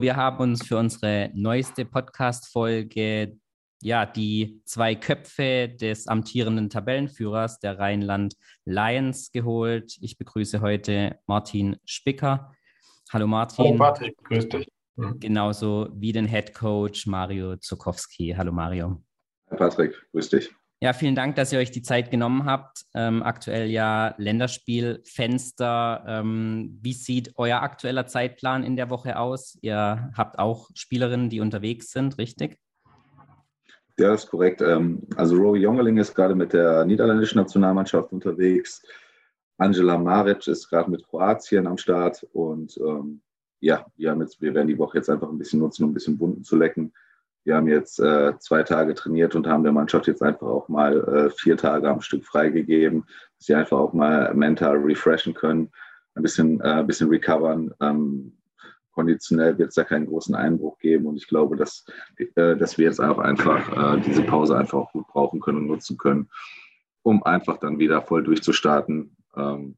Wir haben uns für unsere neueste Podcast-Folge ja, die zwei Köpfe des amtierenden Tabellenführers der Rheinland Lions geholt. Ich begrüße heute Martin Spicker. Hallo Martin. Hallo Martin, grüß dich. Mhm. Genauso wie den Head Coach Mario Zukowski. Hallo Mario. Hi Patrick, grüß dich. Ja, vielen Dank, dass ihr euch die Zeit genommen habt. Ähm, aktuell ja Länderspielfenster. Ähm, wie sieht euer aktueller Zeitplan in der Woche aus? Ihr habt auch Spielerinnen, die unterwegs sind, richtig? Ja, das ist korrekt. Ähm, also Rory Jongeling ist gerade mit der niederländischen Nationalmannschaft unterwegs. Angela Maric ist gerade mit Kroatien am Start. Und ähm, ja, wir, jetzt, wir werden die Woche jetzt einfach ein bisschen nutzen, um ein bisschen Wunden zu lecken. Wir haben jetzt äh, zwei Tage trainiert und haben der Mannschaft jetzt einfach auch mal äh, vier Tage am Stück freigegeben, dass sie einfach auch mal mental refreshen können, ein bisschen, äh, ein bisschen recovern. Ähm, konditionell wird es da keinen großen Einbruch geben und ich glaube, dass, äh, dass wir jetzt auch einfach äh, diese Pause einfach auch gut brauchen können und nutzen können, um einfach dann wieder voll durchzustarten. Ähm,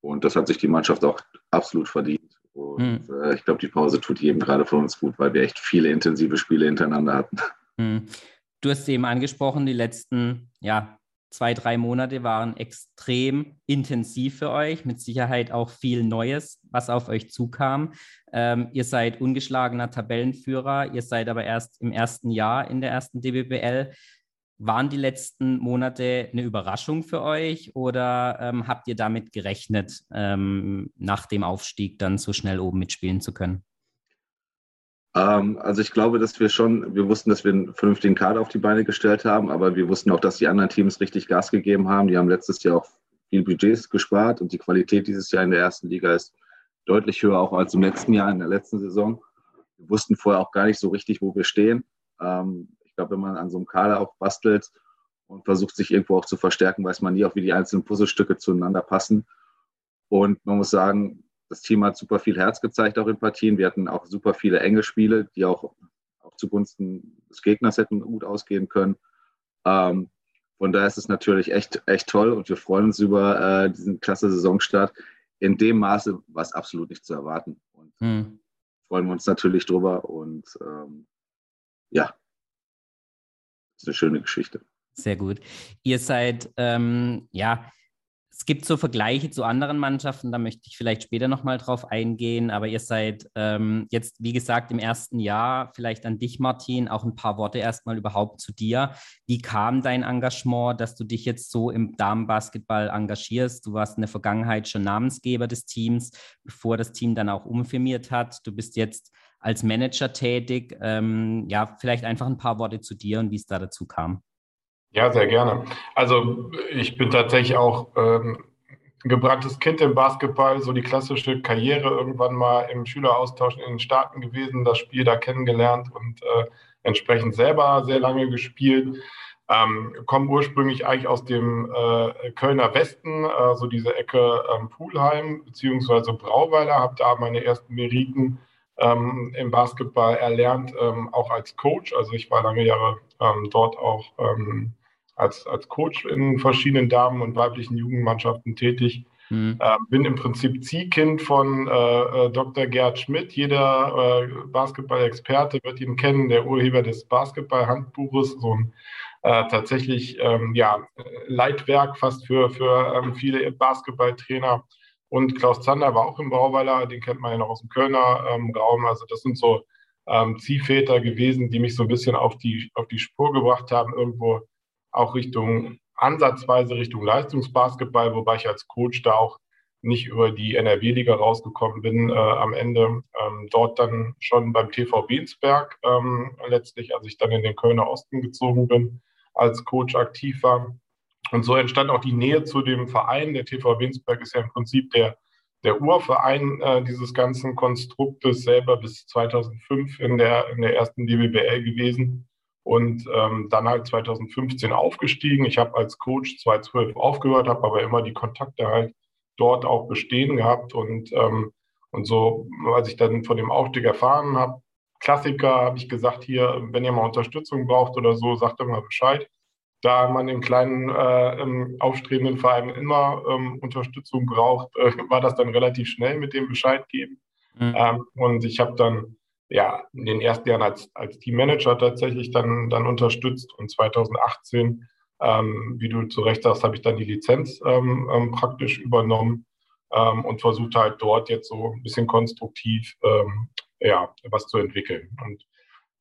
und das hat sich die Mannschaft auch absolut verdient. Und mhm. äh, ich glaube, die Pause tut jedem gerade von uns gut, weil wir echt viele intensive Spiele hintereinander hatten. Mhm. Du hast eben angesprochen, die letzten ja, zwei, drei Monate waren extrem intensiv für euch, mit Sicherheit auch viel Neues, was auf euch zukam. Ähm, ihr seid ungeschlagener Tabellenführer, ihr seid aber erst im ersten Jahr in der ersten DBBL. Waren die letzten Monate eine Überraschung für euch oder ähm, habt ihr damit gerechnet, ähm, nach dem Aufstieg dann so schnell oben mitspielen zu können? Ähm, also ich glaube, dass wir schon, wir wussten, dass wir einen vernünftigen Kader auf die Beine gestellt haben, aber wir wussten auch, dass die anderen Teams richtig Gas gegeben haben. Die haben letztes Jahr auch viel Budgets gespart und die Qualität dieses Jahr in der ersten Liga ist deutlich höher auch als im letzten Jahr, in der letzten Saison. Wir wussten vorher auch gar nicht so richtig, wo wir stehen. Ähm, ich glaube, wenn man an so einem Kader auch bastelt und versucht, sich irgendwo auch zu verstärken, weiß man nie auch, wie die einzelnen Puzzlestücke zueinander passen. Und man muss sagen, das Team hat super viel Herz gezeigt auch in Partien. Wir hatten auch super viele enge Spiele, die auch, auch zugunsten des Gegners hätten gut ausgehen können. Ähm, von daher ist es natürlich echt, echt toll und wir freuen uns über äh, diesen klasse Saisonstart. In dem Maße war es absolut nicht zu erwarten. Und hm. freuen wir uns natürlich drüber und ähm, ja, ist eine schöne Geschichte. Sehr gut. Ihr seid, ähm, ja, es gibt so Vergleiche zu anderen Mannschaften, da möchte ich vielleicht später nochmal drauf eingehen, aber ihr seid ähm, jetzt, wie gesagt, im ersten Jahr, vielleicht an dich, Martin, auch ein paar Worte erstmal überhaupt zu dir. Wie kam dein Engagement, dass du dich jetzt so im Damenbasketball engagierst? Du warst in der Vergangenheit schon Namensgeber des Teams, bevor das Team dann auch umfirmiert hat. Du bist jetzt als Manager tätig. Ähm, ja, vielleicht einfach ein paar Worte zu dir und wie es da dazu kam. Ja, sehr gerne. Also ich bin tatsächlich auch ähm, gebranntes Kind im Basketball, so die klassische Karriere irgendwann mal im Schüleraustausch in den Staaten gewesen, das Spiel da kennengelernt und äh, entsprechend selber sehr lange gespielt. Ähm, komme ursprünglich eigentlich aus dem äh, Kölner Westen, äh, so diese Ecke ähm, Pulheim beziehungsweise Brauweiler, habe da meine ersten Meriten ähm, im Basketball erlernt, ähm, auch als Coach. Also ich war lange Jahre ähm, dort auch ähm, als, als Coach in verschiedenen Damen- und weiblichen Jugendmannschaften tätig. Mhm. Äh, bin im Prinzip Ziehkind von äh, äh Dr. Gerd Schmidt. Jeder äh, Basketball-Experte wird ihn kennen, der Urheber des Basketball-Handbuches, so ein äh, tatsächlich ähm, ja, Leitwerk fast für, für ähm, viele Basketballtrainer. Und Klaus Zander war auch im Brauweiler, den kennt man ja noch aus dem Kölner ähm, Raum. Also das sind so ähm, Ziehväter gewesen, die mich so ein bisschen auf die, auf die Spur gebracht haben, irgendwo auch Richtung, ansatzweise Richtung Leistungsbasketball, wobei ich als Coach da auch nicht über die NRW-Liga rausgekommen bin, äh, am Ende ähm, dort dann schon beim TV Bensberg ähm, letztlich, als ich dann in den Kölner Osten gezogen bin, als Coach aktiv war. Und so entstand auch die Nähe zu dem Verein. Der TV Winsberg ist ja im Prinzip der, der Urverein äh, dieses ganzen Konstruktes selber bis 2005 in der, in der ersten DBBL gewesen und ähm, dann halt 2015 aufgestiegen. Ich habe als Coach 2012 aufgehört, habe aber immer die Kontakte halt dort auch bestehen gehabt und, ähm, und so, als ich dann von dem Aufstieg erfahren habe, Klassiker, habe ich gesagt, hier, wenn ihr mal Unterstützung braucht oder so, sagt doch mal Bescheid da man in kleinen äh, aufstrebenden Vereinen immer ähm, Unterstützung braucht, äh, war das dann relativ schnell mit dem Bescheid geben. Mhm. Ähm, und ich habe dann ja, in den ersten Jahren als, als Teammanager tatsächlich dann, dann unterstützt und 2018, ähm, wie du zu Recht sagst, habe ich dann die Lizenz ähm, ähm, praktisch übernommen ähm, und versucht halt dort jetzt so ein bisschen konstruktiv ja, was zu entwickeln. Und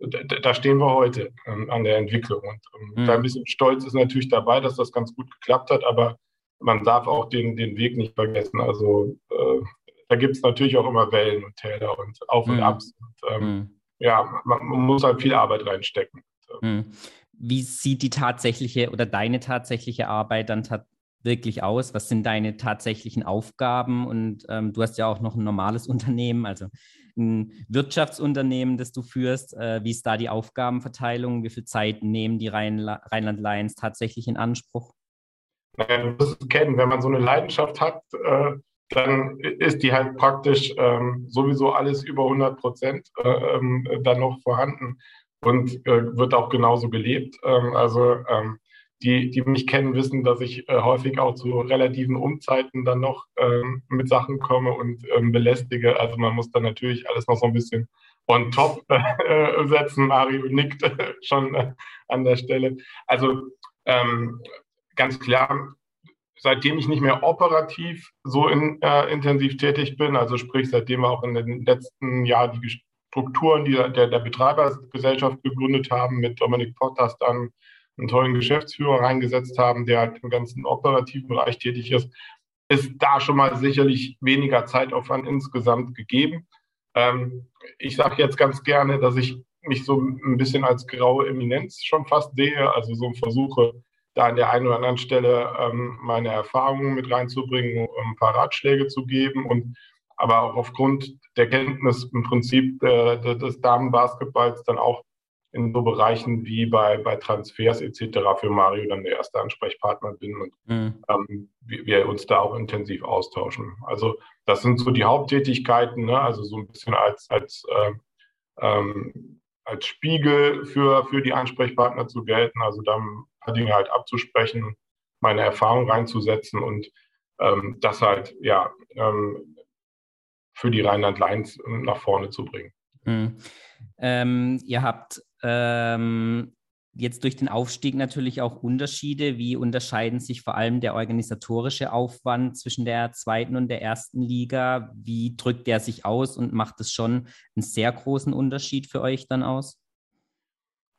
da stehen wir heute ähm, an der Entwicklung. Und mhm. da ein bisschen Stolz ist natürlich dabei, dass das ganz gut geklappt hat, aber man darf auch den, den Weg nicht vergessen. Also äh, da gibt es natürlich auch immer Wellen und Täler und Auf und mhm. Abs. Und, ähm, mhm. Ja, man, man, muss halt viel Arbeit reinstecken. Mhm. Wie sieht die tatsächliche oder deine tatsächliche Arbeit dann wirklich aus? Was sind deine tatsächlichen Aufgaben? Und ähm, du hast ja auch noch ein normales Unternehmen, also ein Wirtschaftsunternehmen, das du führst. Äh, wie ist da die Aufgabenverteilung? Wie viel Zeit nehmen die Rheinland Lions tatsächlich in Anspruch? Naja, du wirst es kennen, wenn man so eine Leidenschaft hat, äh, dann ist die halt praktisch ähm, sowieso alles über 100 Prozent äh, ähm, dann noch vorhanden und äh, wird auch genauso gelebt. Ähm, also ähm, die, die mich kennen, wissen, dass ich äh, häufig auch zu relativen Umzeiten dann noch ähm, mit Sachen komme und ähm, belästige. Also man muss dann natürlich alles noch so ein bisschen on top äh, setzen. Mario nickt schon äh, an der Stelle. Also ähm, ganz klar, seitdem ich nicht mehr operativ so in, äh, intensiv tätig bin, also sprich seitdem wir auch in den letzten Jahren die Strukturen die, der, der Betreibergesellschaft gegründet haben, mit Dominik Pottas dann einen tollen Geschäftsführer reingesetzt haben, der halt im ganzen operativen Bereich tätig ist, ist da schon mal sicherlich weniger Zeitaufwand insgesamt gegeben. Ähm, ich sage jetzt ganz gerne, dass ich mich so ein bisschen als graue Eminenz schon fast sehe, also so versuche, da an der einen oder anderen Stelle ähm, meine Erfahrungen mit reinzubringen, ein paar Ratschläge zu geben und aber auch aufgrund der Kenntnis im Prinzip äh, des Damenbasketballs dann auch in so Bereichen wie bei, bei Transfers etc. für Mario dann der erste Ansprechpartner bin und mhm. ähm, wir, wir, uns da auch intensiv austauschen. Also das sind so die Haupttätigkeiten, ne? also so ein bisschen als, als, äh, ähm, als Spiegel für, für die Ansprechpartner zu gelten, also dann ein paar Dinge halt abzusprechen, meine Erfahrung reinzusetzen und ähm, das halt ja ähm, für die Rheinland-Lines nach vorne zu bringen. Mhm. Ähm, ihr habt ähm, jetzt durch den Aufstieg natürlich auch Unterschiede. Wie unterscheiden sich vor allem der organisatorische Aufwand zwischen der zweiten und der ersten Liga? Wie drückt der sich aus und macht es schon einen sehr großen Unterschied für euch dann aus?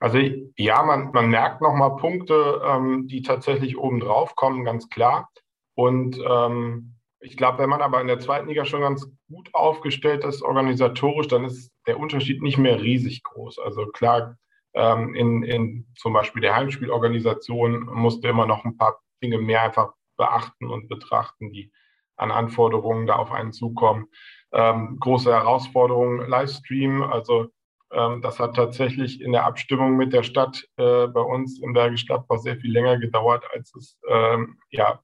Also ja, man, man merkt nochmal Punkte, ähm, die tatsächlich oben drauf kommen, ganz klar. Und ähm, ich glaube, wenn man aber in der zweiten Liga schon ganz gut aufgestellt ist, organisatorisch, dann ist der Unterschied nicht mehr riesig groß. Also klar, ähm, in, in zum Beispiel der Heimspielorganisation musste immer noch ein paar Dinge mehr einfach beachten und betrachten, die an Anforderungen da auf einen zukommen. Ähm, große Herausforderung, Livestream, also ähm, das hat tatsächlich in der Abstimmung mit der Stadt äh, bei uns in Bergisch Gladbach sehr viel länger gedauert, als es ähm, ja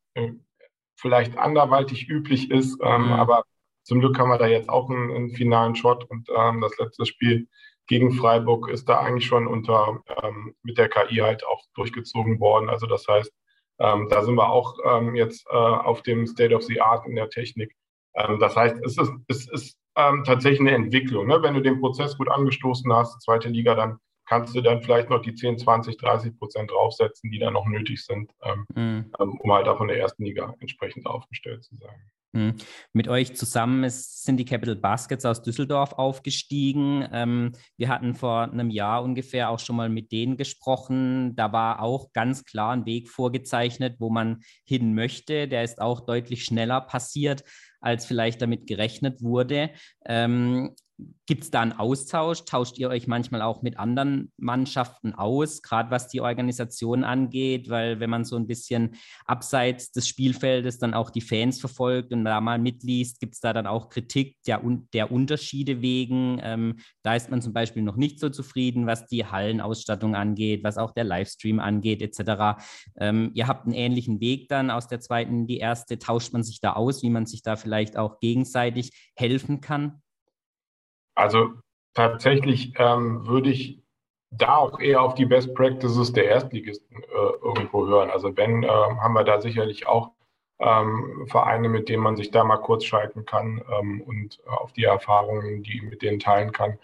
vielleicht anderweitig üblich ist. Ähm, mhm. Aber zum Glück haben wir da jetzt auch einen, einen finalen Shot und ähm, das letzte Spiel gegen Freiburg ist da eigentlich schon unter ähm, mit der KI halt auch durchgezogen worden. Also das heißt, ähm, da sind wir auch ähm, jetzt äh, auf dem State of the Art in der Technik. Das heißt, es ist, es ist tatsächlich eine Entwicklung. Ne? Wenn du den Prozess gut angestoßen hast, zweite Liga, dann kannst du dann vielleicht noch die 10, 20, 30 Prozent draufsetzen, die dann noch nötig sind, ähm, mhm. ähm, um halt auch in der ersten Liga entsprechend aufgestellt zu sein. Mhm. Mit euch zusammen ist, sind die Capital Baskets aus Düsseldorf aufgestiegen. Ähm, wir hatten vor einem Jahr ungefähr auch schon mal mit denen gesprochen. Da war auch ganz klar ein Weg vorgezeichnet, wo man hin möchte. Der ist auch deutlich schneller passiert, als vielleicht damit gerechnet wurde. Ähm, Gibt es da einen Austausch? Tauscht ihr euch manchmal auch mit anderen Mannschaften aus, gerade was die Organisation angeht? Weil wenn man so ein bisschen abseits des Spielfeldes dann auch die Fans verfolgt und da mal mitliest, gibt es da dann auch Kritik der, der Unterschiede wegen. Ähm, da ist man zum Beispiel noch nicht so zufrieden, was die Hallenausstattung angeht, was auch der Livestream angeht, etc. Ähm, ihr habt einen ähnlichen Weg dann aus der zweiten in die erste. Tauscht man sich da aus, wie man sich da vielleicht auch gegenseitig helfen kann? Also tatsächlich ähm, würde ich da auch eher auf die Best Practices der Erstligisten äh, irgendwo hören. Also wenn, äh, haben wir da sicherlich auch ähm, Vereine, mit denen man sich da mal kurz schalten kann ähm, und auf die Erfahrungen, die mit denen teilen kann.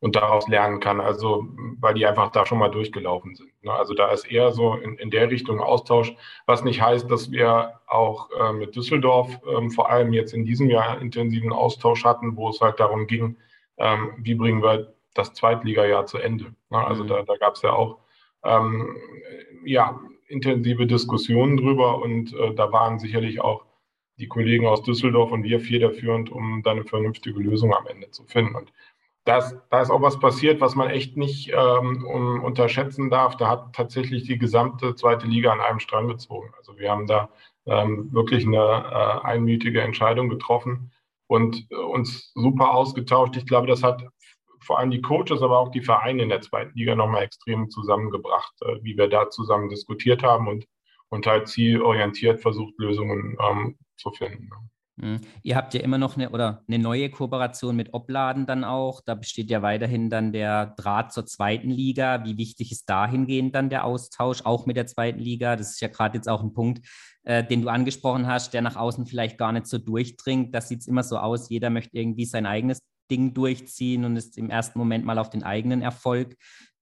und daraus lernen kann. Also, weil die einfach da schon mal durchgelaufen sind. Ne? Also da ist eher so in, in der Richtung Austausch, was nicht heißt, dass wir auch äh, mit Düsseldorf ähm, vor allem jetzt in diesem Jahr intensiven Austausch hatten, wo es halt darum ging, ähm, wie bringen wir das Zweitligajahr zu Ende. Ne? Also mhm. da, da gab es ja auch ähm, ja, intensive Diskussionen drüber und äh, da waren sicherlich auch die Kollegen aus Düsseldorf und wir federführend, um da eine vernünftige Lösung am Ende zu finden. Und da ist, da ist auch was passiert, was man echt nicht ähm, um, unterschätzen darf. Da hat tatsächlich die gesamte zweite Liga an einem Strang gezogen. Also wir haben da ähm, wirklich eine äh, einmütige Entscheidung getroffen und äh, uns super ausgetauscht. Ich glaube, das hat vor allem die Coaches, aber auch die Vereine in der zweiten Liga nochmal extrem zusammengebracht, äh, wie wir da zusammen diskutiert haben und, und halt zielorientiert versucht, Lösungen ähm, zu finden. Mhm. Ihr habt ja immer noch eine oder eine neue Kooperation mit Obladen dann auch. Da besteht ja weiterhin dann der Draht zur zweiten Liga. Wie wichtig ist dahingehend dann der Austausch, auch mit der zweiten Liga? Das ist ja gerade jetzt auch ein Punkt, äh, den du angesprochen hast, der nach außen vielleicht gar nicht so durchdringt. Das sieht immer so aus, jeder möchte irgendwie sein eigenes Ding durchziehen und ist im ersten Moment mal auf den eigenen Erfolg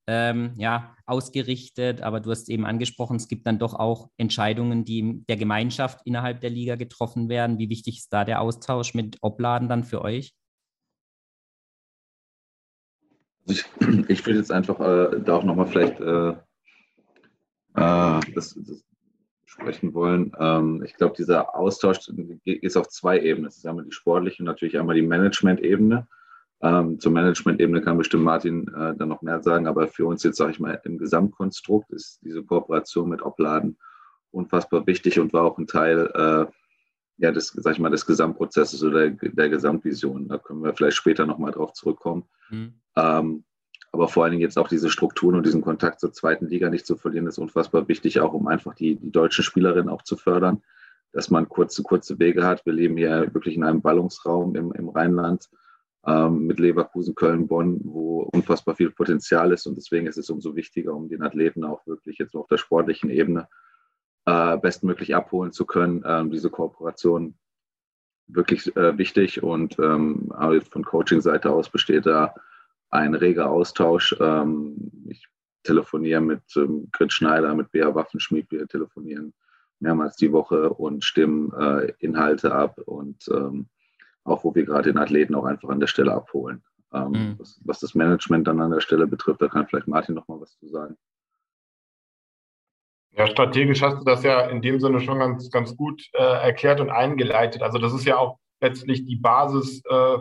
ähm, ja, ausgerichtet. Aber du hast eben angesprochen, es gibt dann doch auch Entscheidungen, die der Gemeinschaft innerhalb der Liga getroffen werden. Wie wichtig ist da der Austausch mit Obladen dann für euch? Ich, ich würde jetzt einfach äh, da auch nochmal vielleicht äh, äh, das, das, sprechen wollen. Ähm, ich glaube, dieser Austausch ist auf zwei Ebenen. Es ist einmal die sportliche und natürlich einmal die Management-Ebene. Ähm, zur Management-Ebene kann bestimmt Martin äh, dann noch mehr sagen, aber für uns jetzt, sage ich mal, im Gesamtkonstrukt ist diese Kooperation mit Opladen unfassbar wichtig und war auch ein Teil äh, ja, des, sag ich mal, des Gesamtprozesses oder der, der Gesamtvision. Da können wir vielleicht später nochmal drauf zurückkommen. Mhm. Ähm, aber vor allen Dingen jetzt auch diese Strukturen und diesen Kontakt zur zweiten Liga nicht zu verlieren, ist unfassbar wichtig, auch um einfach die, die deutschen Spielerinnen auch zu fördern, dass man kurze, kurze Wege hat. Wir leben hier wirklich in einem Ballungsraum im, im Rheinland ähm, mit Leverkusen, Köln, Bonn, wo unfassbar viel Potenzial ist. Und deswegen ist es umso wichtiger, um den Athleten auch wirklich jetzt auf der sportlichen Ebene äh, bestmöglich abholen zu können, ähm, diese Kooperation wirklich äh, wichtig. Und ähm, von Coaching-Seite aus besteht da ein reger Austausch. Ähm, ich telefoniere mit ähm, Grit Schneider, mit Bea Waffenschmied. Wir telefonieren mehrmals die Woche und stimmen äh, Inhalte ab und ähm, auch wo wir gerade den Athleten auch einfach an der Stelle abholen. Ähm, mhm. was, was, das Management dann an der Stelle betrifft, da kann vielleicht Martin noch mal was zu sagen. Ja, strategisch hast du das ja in dem Sinne schon ganz, ganz gut äh, erklärt und eingeleitet. Also das ist ja auch letztlich die Basis äh,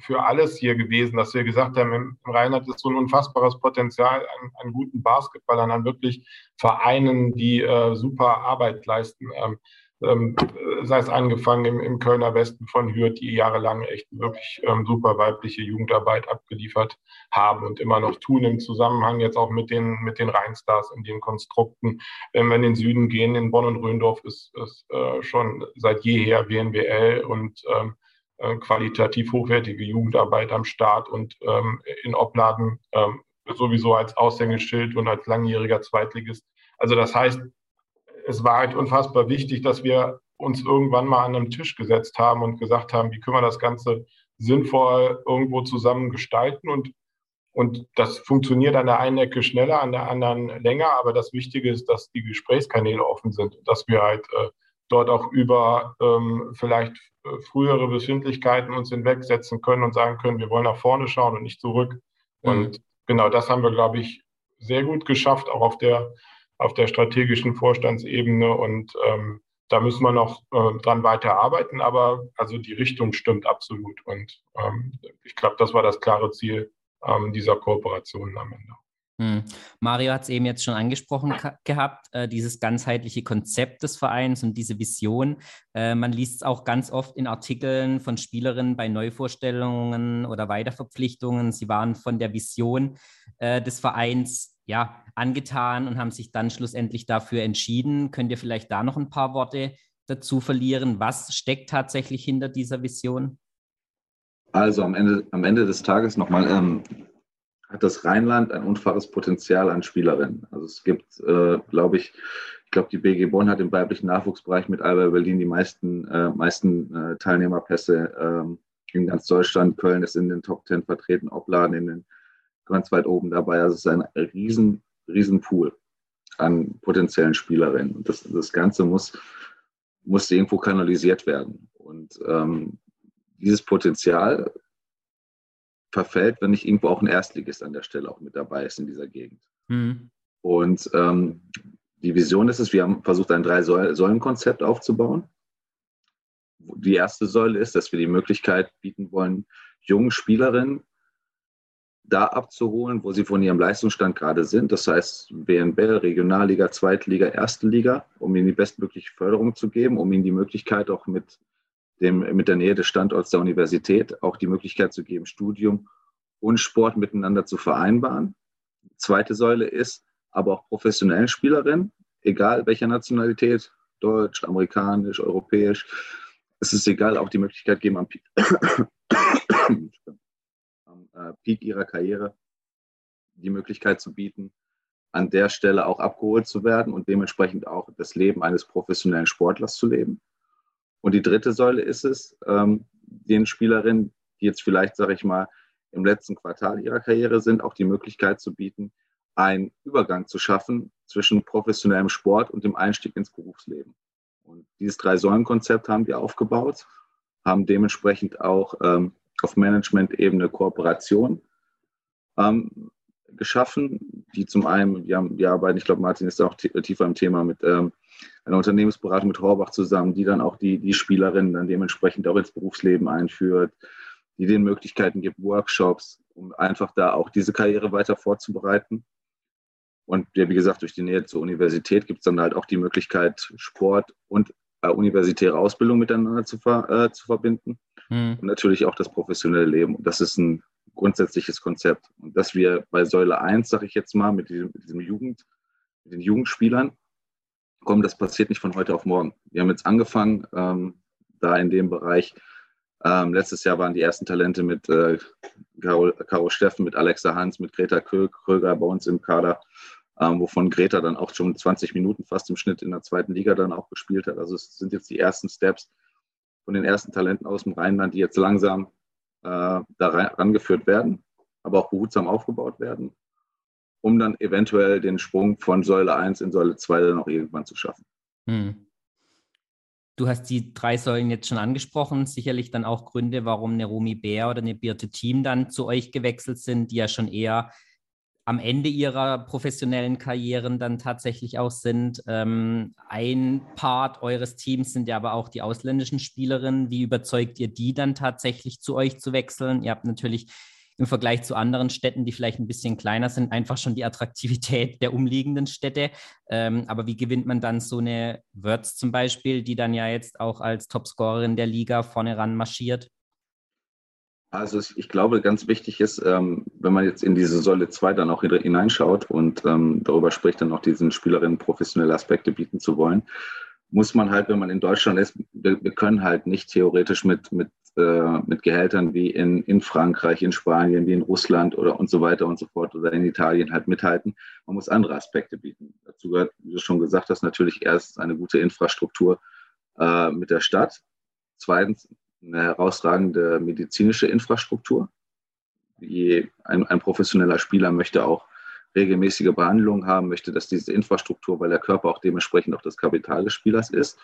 für alles hier gewesen, dass wir gesagt haben, im, Rheinland ist so ein unfassbares Potenzial an, an guten Basketballern, an wirklich Vereinen, die äh, super Arbeit leisten. Ähm, ähm, sei es angefangen im, im, Kölner Westen von Hürth, die jahrelang echt wirklich ähm, super weibliche Jugendarbeit abgeliefert haben und immer noch tun im Zusammenhang jetzt auch mit den, mit den Rheinstars in den Konstrukten. Wenn wir in den Süden gehen, in Bonn und Röndorf ist, ist äh, schon seit jeher WNBL und ähm, äh, qualitativ hochwertige Jugendarbeit am Start und ähm, in Opladen ähm, sowieso als Aushängeschild und als langjähriger Zweitligist. Also das heißt, es war halt unfassbar wichtig, dass wir uns irgendwann mal an einem Tisch gesetzt haben und gesagt haben, wie können wir das Ganze sinnvoll irgendwo zusammen gestalten und und das funktioniert an der einen Ecke schneller, an der anderen länger. Aber das Wichtige ist, dass die Gesprächskanäle offen sind, dass wir halt äh, dort auch über ähm, vielleicht äh, frühere Befindlichkeiten uns hinwegsetzen können und sagen können, wir wollen nach vorne schauen und nicht zurück. Mhm. Und genau das haben wir, glaube ich, sehr gut geschafft, auch auf der auf der strategischen Vorstandsebene und ähm, da müssen wir noch äh, dran weiterarbeiten, aber also die Richtung stimmt absolut und ähm, ich glaube, das war das klare Ziel ähm, dieser Kooperation am Ende. Hm. Mario hat es eben jetzt schon angesprochen gehabt, äh, dieses ganzheitliche Konzept des Vereins und diese Vision. Äh, man liest es auch ganz oft in Artikeln von Spielerinnen bei Neuvorstellungen oder Weiterverpflichtungen. Sie waren von der Vision äh, des Vereins ja, angetan und haben sich dann schlussendlich dafür entschieden. Könnt ihr vielleicht da noch ein paar Worte dazu verlieren? Was steckt tatsächlich hinter dieser Vision? Also am Ende, am Ende des Tages nochmal, ähm, hat das Rheinland ein unfaires Potenzial an Spielerinnen. Also es gibt, äh, glaube ich, ich glaube, die BG Bonn hat im weiblichen Nachwuchsbereich mit Alba Berlin die meisten, äh, meisten äh, Teilnehmerpässe ähm, in ganz Deutschland. Köln ist in den Top Ten vertreten, Obladen in den ganz weit oben dabei. Also es ist ein riesen, riesen Pool an potenziellen Spielerinnen. Und das, das Ganze muss, muss irgendwo kanalisiert werden. Und ähm, dieses Potenzial verfällt, wenn nicht irgendwo auch ein Erstligist an der Stelle auch mit dabei ist in dieser Gegend. Mhm. Und ähm, die Vision ist es, wir haben versucht, ein Drei-Säulen-Konzept aufzubauen. Die erste Säule ist, dass wir die Möglichkeit bieten wollen, jungen Spielerinnen da abzuholen, wo sie von ihrem Leistungsstand gerade sind. Das heißt, BNB, Regionalliga, Zweitliga, Erste Liga, um ihnen die bestmögliche Förderung zu geben, um ihnen die Möglichkeit auch mit, dem, mit der Nähe des Standorts der Universität auch die Möglichkeit zu geben, Studium und Sport miteinander zu vereinbaren. Zweite Säule ist aber auch professionellen Spielerinnen, egal welcher Nationalität, deutsch, amerikanisch, europäisch. Es ist egal, auch die Möglichkeit geben, am äh, Peak ihrer Karriere die Möglichkeit zu bieten, an der Stelle auch abgeholt zu werden und dementsprechend auch das Leben eines professionellen Sportlers zu leben. Und die dritte Säule ist es, ähm, den Spielerinnen, die jetzt vielleicht, sage ich mal, im letzten Quartal ihrer Karriere sind, auch die Möglichkeit zu bieten, einen Übergang zu schaffen zwischen professionellem Sport und dem Einstieg ins Berufsleben. Und dieses Drei-Säulen-Konzept haben wir aufgebaut, haben dementsprechend auch ähm, auf Management-Ebene Kooperation ähm, geschaffen, die zum einen, wir, haben, wir arbeiten, ich glaube, Martin ist auch tiefer im Thema mit ähm, einer Unternehmensberatung mit Horbach zusammen, die dann auch die, die Spielerinnen dann dementsprechend auch ins Berufsleben einführt, die den Möglichkeiten gibt, Workshops, um einfach da auch diese Karriere weiter vorzubereiten. Und ja, wie gesagt, durch die Nähe zur Universität gibt es dann halt auch die Möglichkeit, Sport und äh, universitäre Ausbildung miteinander zu, ver, äh, zu verbinden. Mhm. Und natürlich auch das professionelle Leben. Und das ist ein grundsätzliches Konzept. Und dass wir bei Säule 1, sage ich jetzt mal, mit diesem, mit diesem Jugend, mit den Jugendspielern kommen, das passiert nicht von heute auf morgen. Wir haben jetzt angefangen, ähm, da in dem Bereich ähm, letztes Jahr waren die ersten Talente mit äh, Caro, Steffen, mit Alexa Hans, mit Greta Kröger bei uns im Kader, ähm, wovon Greta dann auch schon 20 Minuten fast im Schnitt in der zweiten Liga dann auch gespielt hat. Also es sind jetzt die ersten Steps von den ersten Talenten aus dem Rheinland, die jetzt langsam äh, da rangeführt werden, aber auch behutsam aufgebaut werden, um dann eventuell den Sprung von Säule 1 in Säule 2 dann auch irgendwann zu schaffen. Hm. Du hast die drei Säulen jetzt schon angesprochen. Sicherlich dann auch Gründe, warum eine Romy Bär oder eine Birte Team dann zu euch gewechselt sind, die ja schon eher am Ende ihrer professionellen Karrieren dann tatsächlich auch sind. Ähm, ein Part eures Teams sind ja aber auch die ausländischen Spielerinnen. Wie überzeugt ihr die dann tatsächlich zu euch zu wechseln? Ihr habt natürlich im Vergleich zu anderen Städten, die vielleicht ein bisschen kleiner sind, einfach schon die Attraktivität der umliegenden Städte. Ähm, aber wie gewinnt man dann so eine Wörz zum Beispiel, die dann ja jetzt auch als Topscorerin der Liga vorne ran marschiert? Also ich glaube, ganz wichtig ist, ähm, wenn man jetzt in diese Säule 2 dann auch hineinschaut und ähm, darüber spricht, dann auch diesen Spielerinnen professionelle Aspekte bieten zu wollen, muss man halt, wenn man in Deutschland ist, wir, können halt nicht theoretisch mit, mit äh, mit Gehältern wie in, in Frankreich, in Spanien, wie in Russland oder und so weiter und so fort oder in Italien halt mithalten. Man muss andere Aspekte bieten. Dazu gehört, wie du schon gesagt hast, natürlich erst eine gute Infrastruktur äh, mit der Stadt. Zweitens eine herausragende medizinische Infrastruktur. Wie ein, ein professioneller Spieler möchte auch regelmäßige Behandlungen haben, möchte, dass diese Infrastruktur, weil der Körper auch dementsprechend auch das Kapital des Spielers ist.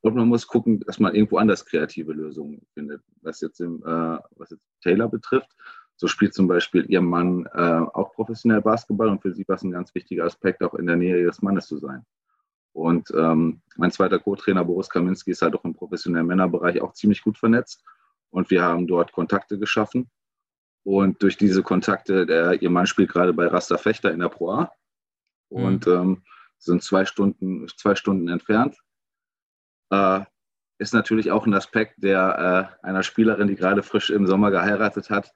Und man muss gucken, dass man irgendwo anders kreative Lösungen findet. Was jetzt, im, äh, was jetzt Taylor betrifft, so spielt zum Beispiel ihr Mann äh, auch professionell Basketball und für sie war es ein ganz wichtiger Aspekt, auch in der Nähe ihres Mannes zu sein. Und ähm, mein zweiter Co-Trainer Boris Kaminski ist halt auch im professionellen Männerbereich auch ziemlich gut vernetzt. Und wir haben dort Kontakte geschaffen. Und durch diese Kontakte, der, ihr Mann spielt gerade bei Rasta Fechter in der Pro A und mhm. ähm, sind zwei Stunden, zwei Stunden entfernt äh, ist natürlich auch ein Aspekt, der äh, einer Spielerin, die gerade frisch im Sommer geheiratet hat,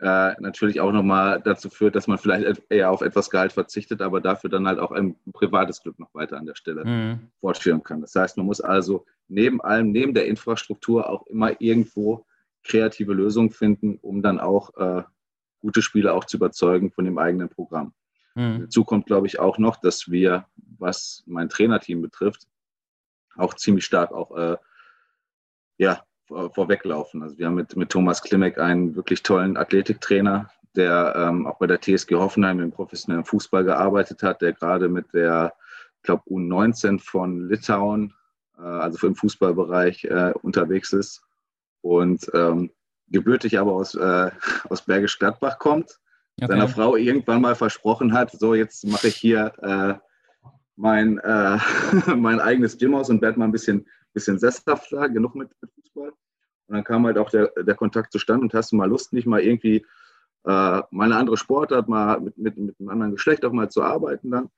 äh, natürlich auch nochmal dazu führt, dass man vielleicht eher auf etwas Gehalt verzichtet, aber dafür dann halt auch ein privates Glück noch weiter an der Stelle mhm. fortführen kann. Das heißt, man muss also neben allem, neben der Infrastruktur auch immer irgendwo kreative Lösungen finden, um dann auch äh, gute Spieler auch zu überzeugen von dem eigenen Programm. Mhm. Dazu kommt, glaube ich, auch noch, dass wir, was mein Trainerteam betrifft, auch ziemlich stark auch äh, ja, vorweglaufen. Also wir haben mit, mit Thomas Klimek einen wirklich tollen Athletiktrainer, der ähm, auch bei der TSG Hoffenheim im professionellen Fußball gearbeitet hat, der gerade mit der, ich glaube, U19 von Litauen, äh, also im Fußballbereich, äh, unterwegs ist und ähm, gebürtig aber aus, äh, aus Bergisch Gladbach kommt, okay. seiner Frau irgendwann mal versprochen hat, so jetzt mache ich hier äh, mein, äh, mein eigenes Gym aus und werde mal ein bisschen, bisschen sesshafter, genug mit, mit Fußball. Und dann kam halt auch der, der Kontakt zustande und hast du mal Lust, nicht mal irgendwie äh, mal eine andere Sportart, mal mit, mit, mit einem anderen Geschlecht auch mal zu arbeiten dann.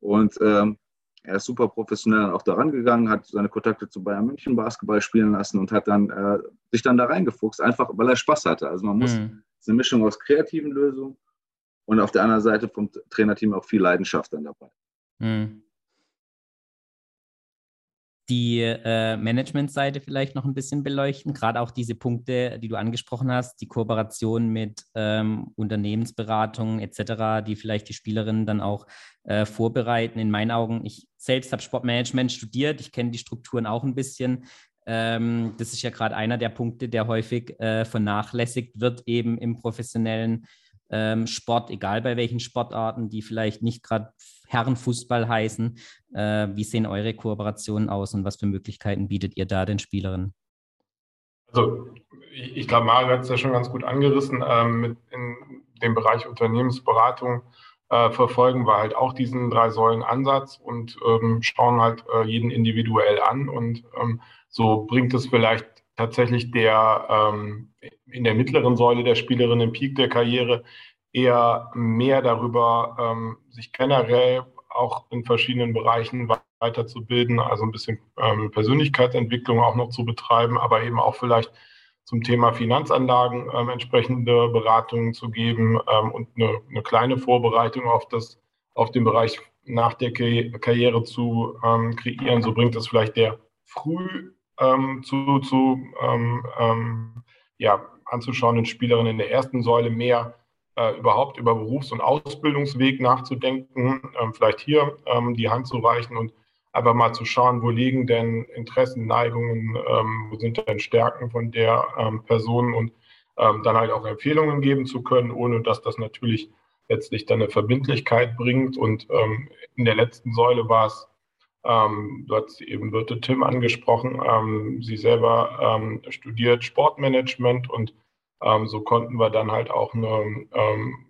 Und ähm, er ist super professionell auch daran gegangen, hat seine Kontakte zu Bayern München Basketball spielen lassen und hat dann äh, sich dann da reingefuchst, einfach weil er Spaß hatte. Also man muss, mhm. eine Mischung aus kreativen Lösungen und auf der anderen Seite vom Trainerteam auch viel Leidenschaft dann dabei. Mhm die äh, Management-Seite vielleicht noch ein bisschen beleuchten, gerade auch diese Punkte, die du angesprochen hast, die Kooperation mit ähm, Unternehmensberatungen etc., die vielleicht die Spielerinnen dann auch äh, vorbereiten. In meinen Augen, ich selbst habe Sportmanagement studiert, ich kenne die Strukturen auch ein bisschen. Ähm, das ist ja gerade einer der Punkte, der häufig äh, vernachlässigt wird, eben im professionellen ähm, Sport, egal bei welchen Sportarten, die vielleicht nicht gerade Herrenfußball heißen. Äh, wie sehen eure Kooperationen aus und was für Möglichkeiten bietet ihr da den Spielerinnen? Also ich, glaube, Mario hat es ja schon ganz gut angerissen. Ähm, mit in dem Bereich Unternehmensberatung äh, verfolgen wir halt auch diesen drei Säulen Ansatz und ähm, schauen halt äh, jeden individuell an und ähm, so bringt es vielleicht tatsächlich der ähm, in der mittleren Säule der Spielerin im Peak der Karriere eher mehr darüber, ähm, sich generell auch in verschiedenen Bereichen weiterzubilden, also ein bisschen ähm, Persönlichkeitsentwicklung auch noch zu betreiben, aber eben auch vielleicht zum Thema Finanzanlagen ähm, entsprechende Beratungen zu geben ähm, und eine, eine, kleine Vorbereitung auf das, auf den Bereich nach der Karriere zu ähm, kreieren. So bringt es vielleicht der früh ähm, zu, zu ähm, ähm, ja, anzuschauenden Spielerinnen in der ersten Säule mehr äh, überhaupt über Berufs- und Ausbildungsweg nachzudenken, ähm, vielleicht hier ähm, die Hand zu reichen und einfach mal zu schauen, wo liegen denn Interessen, Neigungen, ähm, wo sind denn Stärken von der ähm, Person und ähm, dann halt auch Empfehlungen geben zu können, ohne dass das natürlich letztlich dann eine Verbindlichkeit bringt. Und ähm, in der letzten Säule war es, ähm, du hast eben Birte Tim angesprochen, sie selber studiert Sportmanagement und ähm, so konnten wir dann halt auch eine, ähm,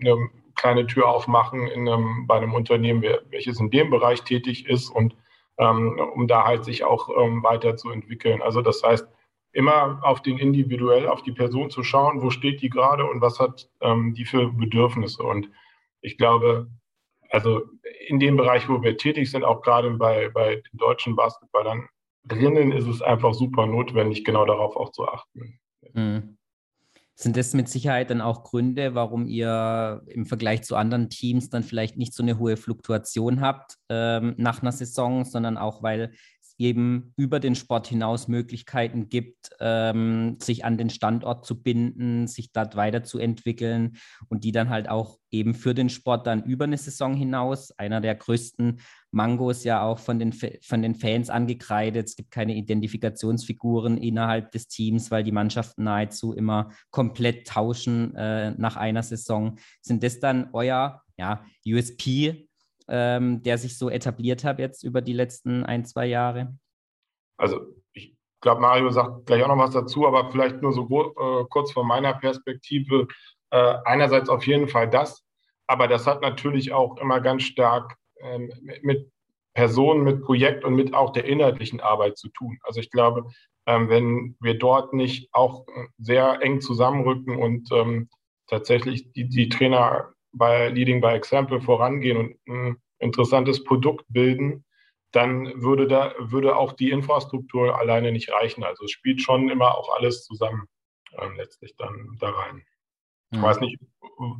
eine kleine Tür aufmachen in einem, bei einem Unternehmen, welches in dem Bereich tätig ist und ähm, um da halt sich auch ähm, weiterzuentwickeln. Also das heißt, immer auf den individuell, auf die Person zu schauen, wo steht die gerade und was hat ähm, die für Bedürfnisse. Und ich glaube, also in dem Bereich, wo wir tätig sind, auch gerade bei, bei den deutschen Basketballern drinnen, ist es einfach super notwendig, genau darauf auch zu achten. Mhm. Sind das mit Sicherheit dann auch Gründe, warum ihr im Vergleich zu anderen Teams dann vielleicht nicht so eine hohe Fluktuation habt ähm, nach einer Saison, sondern auch, weil eben über den Sport hinaus Möglichkeiten gibt, ähm, sich an den Standort zu binden, sich dort weiterzuentwickeln und die dann halt auch eben für den Sport dann über eine Saison hinaus, einer der größten Mangos ja auch von den, von den Fans angekreidet. Es gibt keine Identifikationsfiguren innerhalb des Teams, weil die Mannschaften nahezu immer komplett tauschen äh, nach einer Saison. Sind das dann euer ja, USP, ähm, der sich so etabliert hat jetzt über die letzten ein, zwei Jahre? Also ich glaube, Mario sagt gleich auch noch was dazu, aber vielleicht nur so äh, kurz von meiner Perspektive. Äh, einerseits auf jeden Fall das, aber das hat natürlich auch immer ganz stark ähm, mit Personen, mit Projekt und mit auch der inhaltlichen Arbeit zu tun. Also ich glaube, ähm, wenn wir dort nicht auch sehr eng zusammenrücken und ähm, tatsächlich die, die Trainer bei Leading by Example vorangehen und ein interessantes Produkt bilden, dann würde da würde auch die Infrastruktur alleine nicht reichen. Also es spielt schon immer auch alles zusammen ähm, letztlich dann da rein. Ich weiß nicht,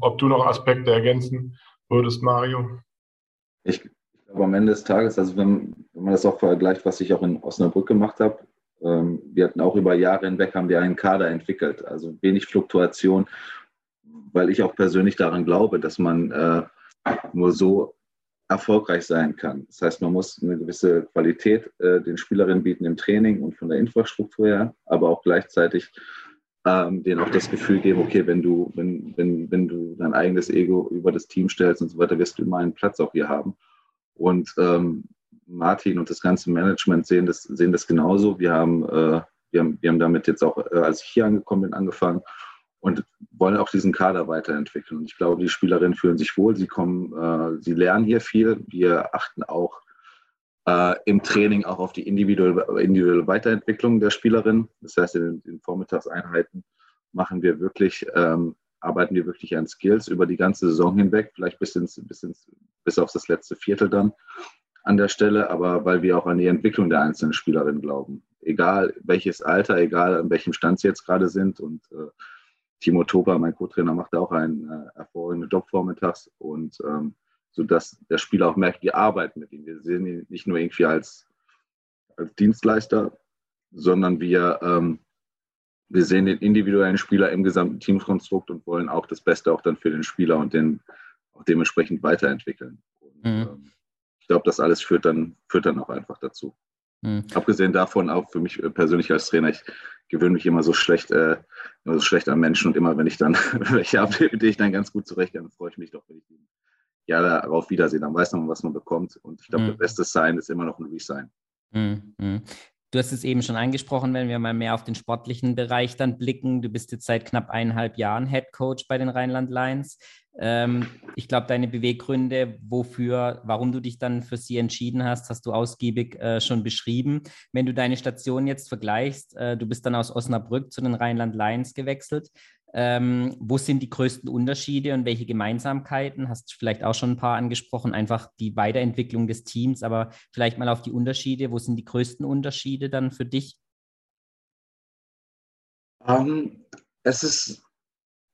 ob du noch Aspekte ergänzen würdest, Mario. Ich glaube, am Ende des Tages, also wenn, wenn man das auch vergleicht, was ich auch in Osnabrück gemacht habe, ähm, wir hatten auch über Jahre hinweg, haben wir einen Kader entwickelt, also wenig Fluktuation weil ich auch persönlich daran glaube, dass man äh, nur so erfolgreich sein kann. Das heißt, man muss eine gewisse Qualität äh, den Spielerinnen bieten im Training und von der Infrastruktur her, aber auch gleichzeitig ähm, denen auch das Gefühl geben, okay, wenn du, wenn, wenn, wenn du dein eigenes Ego über das Team stellst und so weiter, wirst du immer einen Platz auch hier haben. Und ähm, Martin und das ganze Management sehen das, sehen das genauso. Wir haben, äh, wir haben, wir haben damit jetzt auch, äh, als ich hier angekommen bin, angefangen und wollen auch diesen Kader weiterentwickeln. Und ich glaube, die Spielerinnen fühlen sich wohl, sie kommen, äh, sie lernen hier viel. Wir achten auch äh, im Training auch auf die individuelle, individuelle Weiterentwicklung der Spielerin. Das heißt, in den Vormittagseinheiten machen wir wirklich, ähm, arbeiten wir wirklich an Skills über die ganze Saison hinweg, vielleicht bis, ins, bis, ins, bis auf das letzte Viertel dann an der Stelle, aber weil wir auch an die Entwicklung der einzelnen Spielerinnen glauben. Egal welches Alter, egal an welchem Stand sie jetzt gerade sind. Und äh, Timo Topa, mein Co-Trainer, macht auch einen äh, hervorragenden Job vormittags. Und ähm, sodass der Spieler auch merkt, wir arbeiten mit ihm. Wir sehen ihn nicht nur irgendwie als, als Dienstleister, sondern wir, ähm, wir sehen den individuellen Spieler im gesamten Teamkonstrukt und wollen auch das Beste auch dann für den Spieler und den auch dementsprechend weiterentwickeln. Und, mhm. ähm, ich glaube, das alles führt dann, führt dann auch einfach dazu. Mhm. Abgesehen davon auch für mich persönlich als Trainer, ich gewöhne mich immer so schlecht, äh, immer so schlecht an Menschen und immer wenn ich dann welche habe, mit denen ich dann ganz gut zurechtkomme, freue ich mich doch, wenn ich ja darauf Wiedersehen, dann weiß man, was man bekommt. Und ich glaube, mhm. der beste Sign ist immer noch ein Resign. Mhm. Du hast es eben schon angesprochen, wenn wir mal mehr auf den sportlichen Bereich dann blicken. Du bist jetzt seit knapp eineinhalb Jahren Head Coach bei den Rheinland Lions. Ähm, ich glaube, deine Beweggründe, wofür, warum du dich dann für sie entschieden hast, hast du ausgiebig äh, schon beschrieben. Wenn du deine Station jetzt vergleichst, äh, du bist dann aus Osnabrück zu den Rheinland Lions gewechselt. Ähm, wo sind die größten Unterschiede und welche Gemeinsamkeiten? Hast du vielleicht auch schon ein paar angesprochen, einfach die Weiterentwicklung des Teams, aber vielleicht mal auf die Unterschiede. Wo sind die größten Unterschiede dann für dich? Um, ähm, es, ist,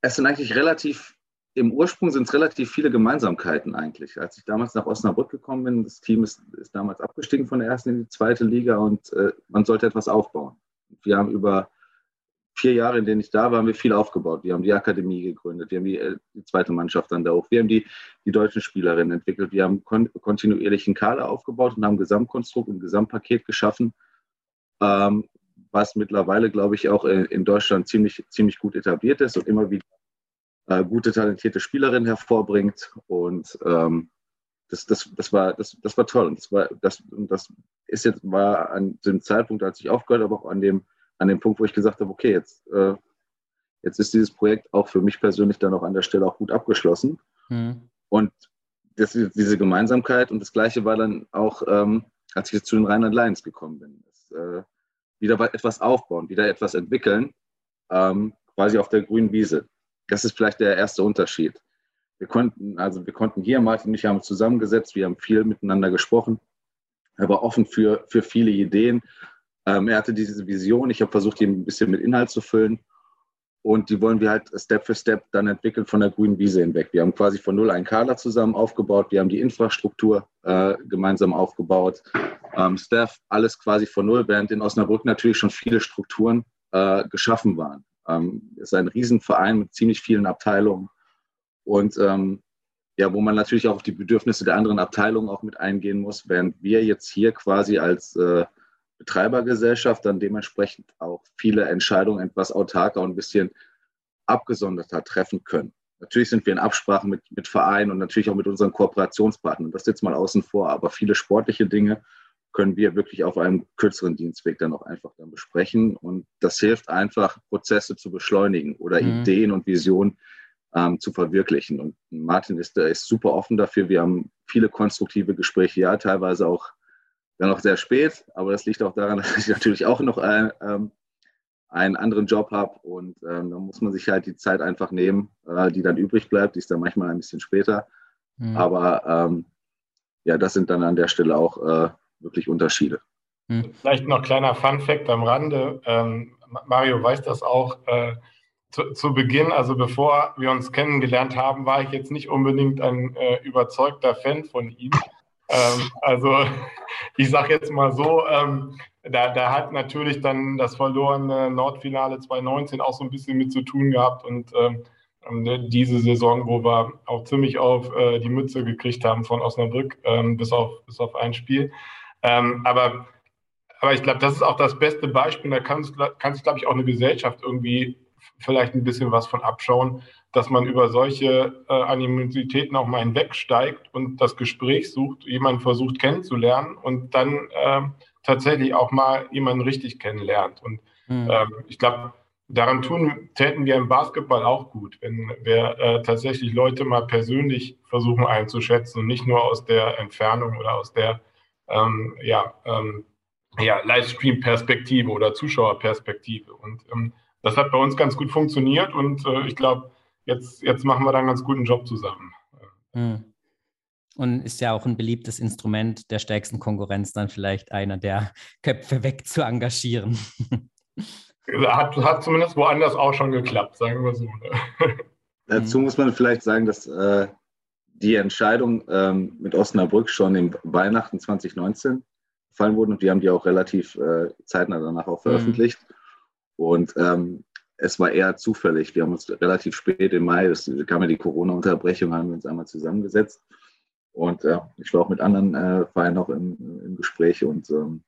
es sind eigentlich relativ, im Ursprung sind es relativ viele Gemeinsamkeiten eigentlich. Als ich damals nach Osnabrück gekommen bin, das Team ist, ist damals abgestiegen von der ersten in die zweite Liga und äh, man sollte etwas aufbauen. Wir haben über vier Jahre, in denen ich da war, haben wir viel aufgebaut. Wir haben die Akademie gegründet, wir haben die, äh, die zweite Mannschaft dann da hoch, wir haben die, die deutschen Spielerinnen entwickelt, wir haben kon kontinuierlichen Kader aufgebaut und haben Gesamtkonstrukt und Gesamtpaket geschaffen, ähm, was mittlerweile, glaube ich, auch in, in, Deutschland ziemlich, ziemlich gut etabliert ist und immer wieder äh, gute, talentierte Spielerinnen hervorbringt. Und ähm, das, das, das, war, das, das war toll. Und das, war, das, das ist jetzt war an dem Zeitpunkt, als ich aufgehört habe, auch an dem an dem Punkt, wo ich gesagt habe, okay, jetzt, äh, jetzt ist dieses Projekt auch für mich persönlich dann auch an der Stelle auch gut abgeschlossen. Mhm. Und das, diese Gemeinsamkeit und das Gleiche war dann auch, ähm, als ich jetzt zu den Rheinland Lions gekommen bin. Das, äh, wieder etwas aufbauen, wieder etwas entwickeln, ähm, quasi auf der grünen Wiese. Das ist vielleicht der erste Unterschied. Wir konnten, also wir konnten hier, Martin und ich haben zusammengesetzt, wir haben viel miteinander gesprochen. Er war offen für, für viele Ideen ähm, er hatte diese Vision. Ich habe versucht, die ein bisschen mit Inhalt zu füllen. Und die wollen wir halt Step für Step dann entwickeln von der grünen Wiese hinweg. Wir haben quasi von null einen Kader zusammen aufgebaut. Wir haben die Infrastruktur äh, gemeinsam aufgebaut. Ähm, Staff, alles quasi von null, während in Osnabrück natürlich schon viele Strukturen äh, geschaffen waren. Ähm, es ist ein Riesenverein mit ziemlich vielen Abteilungen. Und ähm, ja, wo man natürlich auch auf die Bedürfnisse der anderen Abteilungen auch mit eingehen muss, während wir jetzt hier quasi als äh, Betreibergesellschaft dann dementsprechend auch viele Entscheidungen etwas autarker und ein bisschen abgesonderter treffen können. Natürlich sind wir in Absprache mit, mit Vereinen und natürlich auch mit unseren Kooperationspartnern. Das jetzt mal außen vor, aber viele sportliche Dinge können wir wirklich auf einem kürzeren Dienstweg dann auch einfach dann besprechen. Und das hilft einfach, Prozesse zu beschleunigen oder mhm. Ideen und Visionen ähm, zu verwirklichen. Und Martin ist, ist super offen dafür. Wir haben viele konstruktive Gespräche, ja, teilweise auch dann noch sehr spät, aber das liegt auch daran, dass ich natürlich auch noch ein, ähm, einen anderen Job habe und ähm, da muss man sich halt die Zeit einfach nehmen, äh, die dann übrig bleibt. Die ist dann manchmal ein bisschen später. Mhm. Aber ähm, ja, das sind dann an der Stelle auch äh, wirklich Unterschiede. Mhm. Vielleicht noch kleiner Fun-Fact am Rande. Ähm, Mario weiß das auch. Äh, zu, zu, Beginn, also bevor wir uns kennengelernt haben, war ich jetzt nicht unbedingt ein äh, überzeugter Fan von ihm. Ähm, also ich sage jetzt mal so, ähm, da, da, hat natürlich dann das verlorene Nordfinale 2019 auch so ein bisschen mit zu tun gehabt und ähm, ähm, ne, diese Saison, wo wir auch ziemlich auf äh, die Mütze gekriegt haben von Osnabrück, ähm, bis, auf, bis auf ein Spiel. Ähm, aber, aber ich glaube, das ist auch das beste Beispiel. Da kann, kann sich, glaube ich, auch eine Gesellschaft irgendwie vielleicht ein bisschen was von abschauen, dass man über solche äh, Animositäten auch mal hinwegsteigt und das Gespräch sucht, jemanden versucht kennenzulernen und dann äh, tatsächlich auch mal jemanden richtig kennenlernt. Und mhm. ähm, ich glaube, daran tun, täten wir im Basketball auch gut, wenn wir äh, tatsächlich Leute mal persönlich versuchen einzuschätzen und nicht nur aus der Entfernung oder aus der ähm, ja, ähm, ja, Livestream-Perspektive oder Zuschauerperspektive. Und ähm, das hat bei uns ganz gut funktioniert und äh, ich glaube, jetzt, jetzt machen wir da einen ganz guten Job zusammen. Mhm. Und ist ja auch ein beliebtes Instrument der stärksten Konkurrenz, dann vielleicht einer der Köpfe weg zu engagieren. Hat, hat zumindest woanders auch schon geklappt, sagen wir so. Dazu muss man vielleicht sagen, dass äh, die Entscheidung ähm, mit Osnabrück schon im Weihnachten 2019 gefallen wurde und die haben die auch relativ äh, zeitnah danach auch veröffentlicht. Mhm. Und ähm, es war eher zufällig. Wir haben uns relativ spät im Mai, es kam ja die Corona-Unterbrechung, haben wir uns einmal zusammengesetzt. Und äh, ich war auch mit anderen äh, Vereinen auch im, im Gespräch und ähm,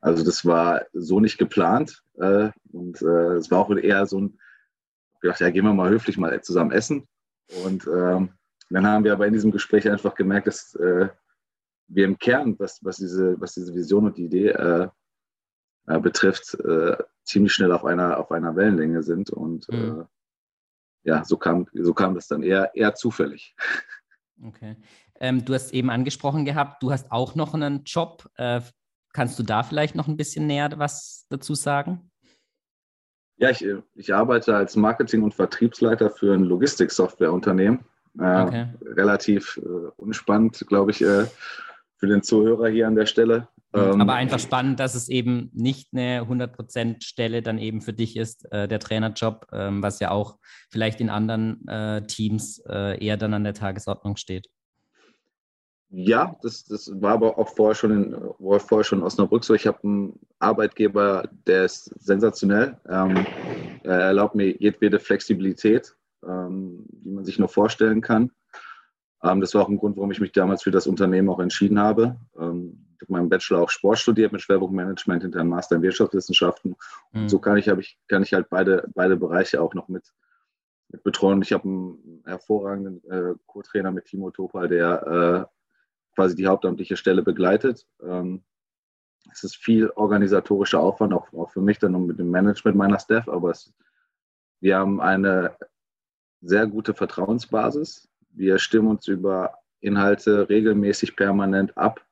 also das war so nicht geplant. Äh, und äh, es war auch eher so ein, ich dachte, ja, gehen wir mal höflich mal zusammen essen. Und ähm, dann haben wir aber in diesem Gespräch einfach gemerkt, dass äh, wir im Kern, was, was, diese, was diese Vision und die Idee äh, betrifft, ziemlich schnell auf einer, auf einer Wellenlänge sind. Und mhm. ja, so kam, so kam das dann eher, eher zufällig. Okay. Ähm, du hast eben angesprochen gehabt, du hast auch noch einen Job. Äh, Kannst du da vielleicht noch ein bisschen näher was dazu sagen? Ja, ich, ich arbeite als Marketing- und Vertriebsleiter für ein Logistiksoftwareunternehmen. Äh, okay. Relativ äh, unspannend, glaube ich, äh, für den Zuhörer hier an der Stelle. Ähm, Aber einfach spannend, dass es eben nicht eine 100% Stelle dann eben für dich ist, äh, der Trainerjob, ähm, was ja auch vielleicht in anderen äh, Teams äh, eher dann an der Tagesordnung steht. Ja, das, das war aber auch vorher schon in, war vorher schon in Osnabrück so. Ich habe einen Arbeitgeber, der ist sensationell. Ähm, er erlaubt mir jedwede Flexibilität, ähm, die man sich nur vorstellen kann. Ähm, das war auch ein Grund, warum ich mich damals für das Unternehmen auch entschieden habe. Ähm, ich habe meinen Bachelor auch Sport studiert mit Schwerpunkt Management hinter einem Master in Wirtschaftswissenschaften. Mhm. Und so kann ich, ich, kann ich halt beide, beide Bereiche auch noch mit, mit betreuen. Ich habe einen hervorragenden äh, Co-Trainer mit Timo Topal, der äh, quasi die hauptamtliche Stelle begleitet. Ähm, es ist viel organisatorischer Aufwand, auch, auch für mich dann mit dem Management meiner Staff, aber es, wir haben eine sehr gute Vertrauensbasis. Wir stimmen uns über Inhalte regelmäßig permanent ab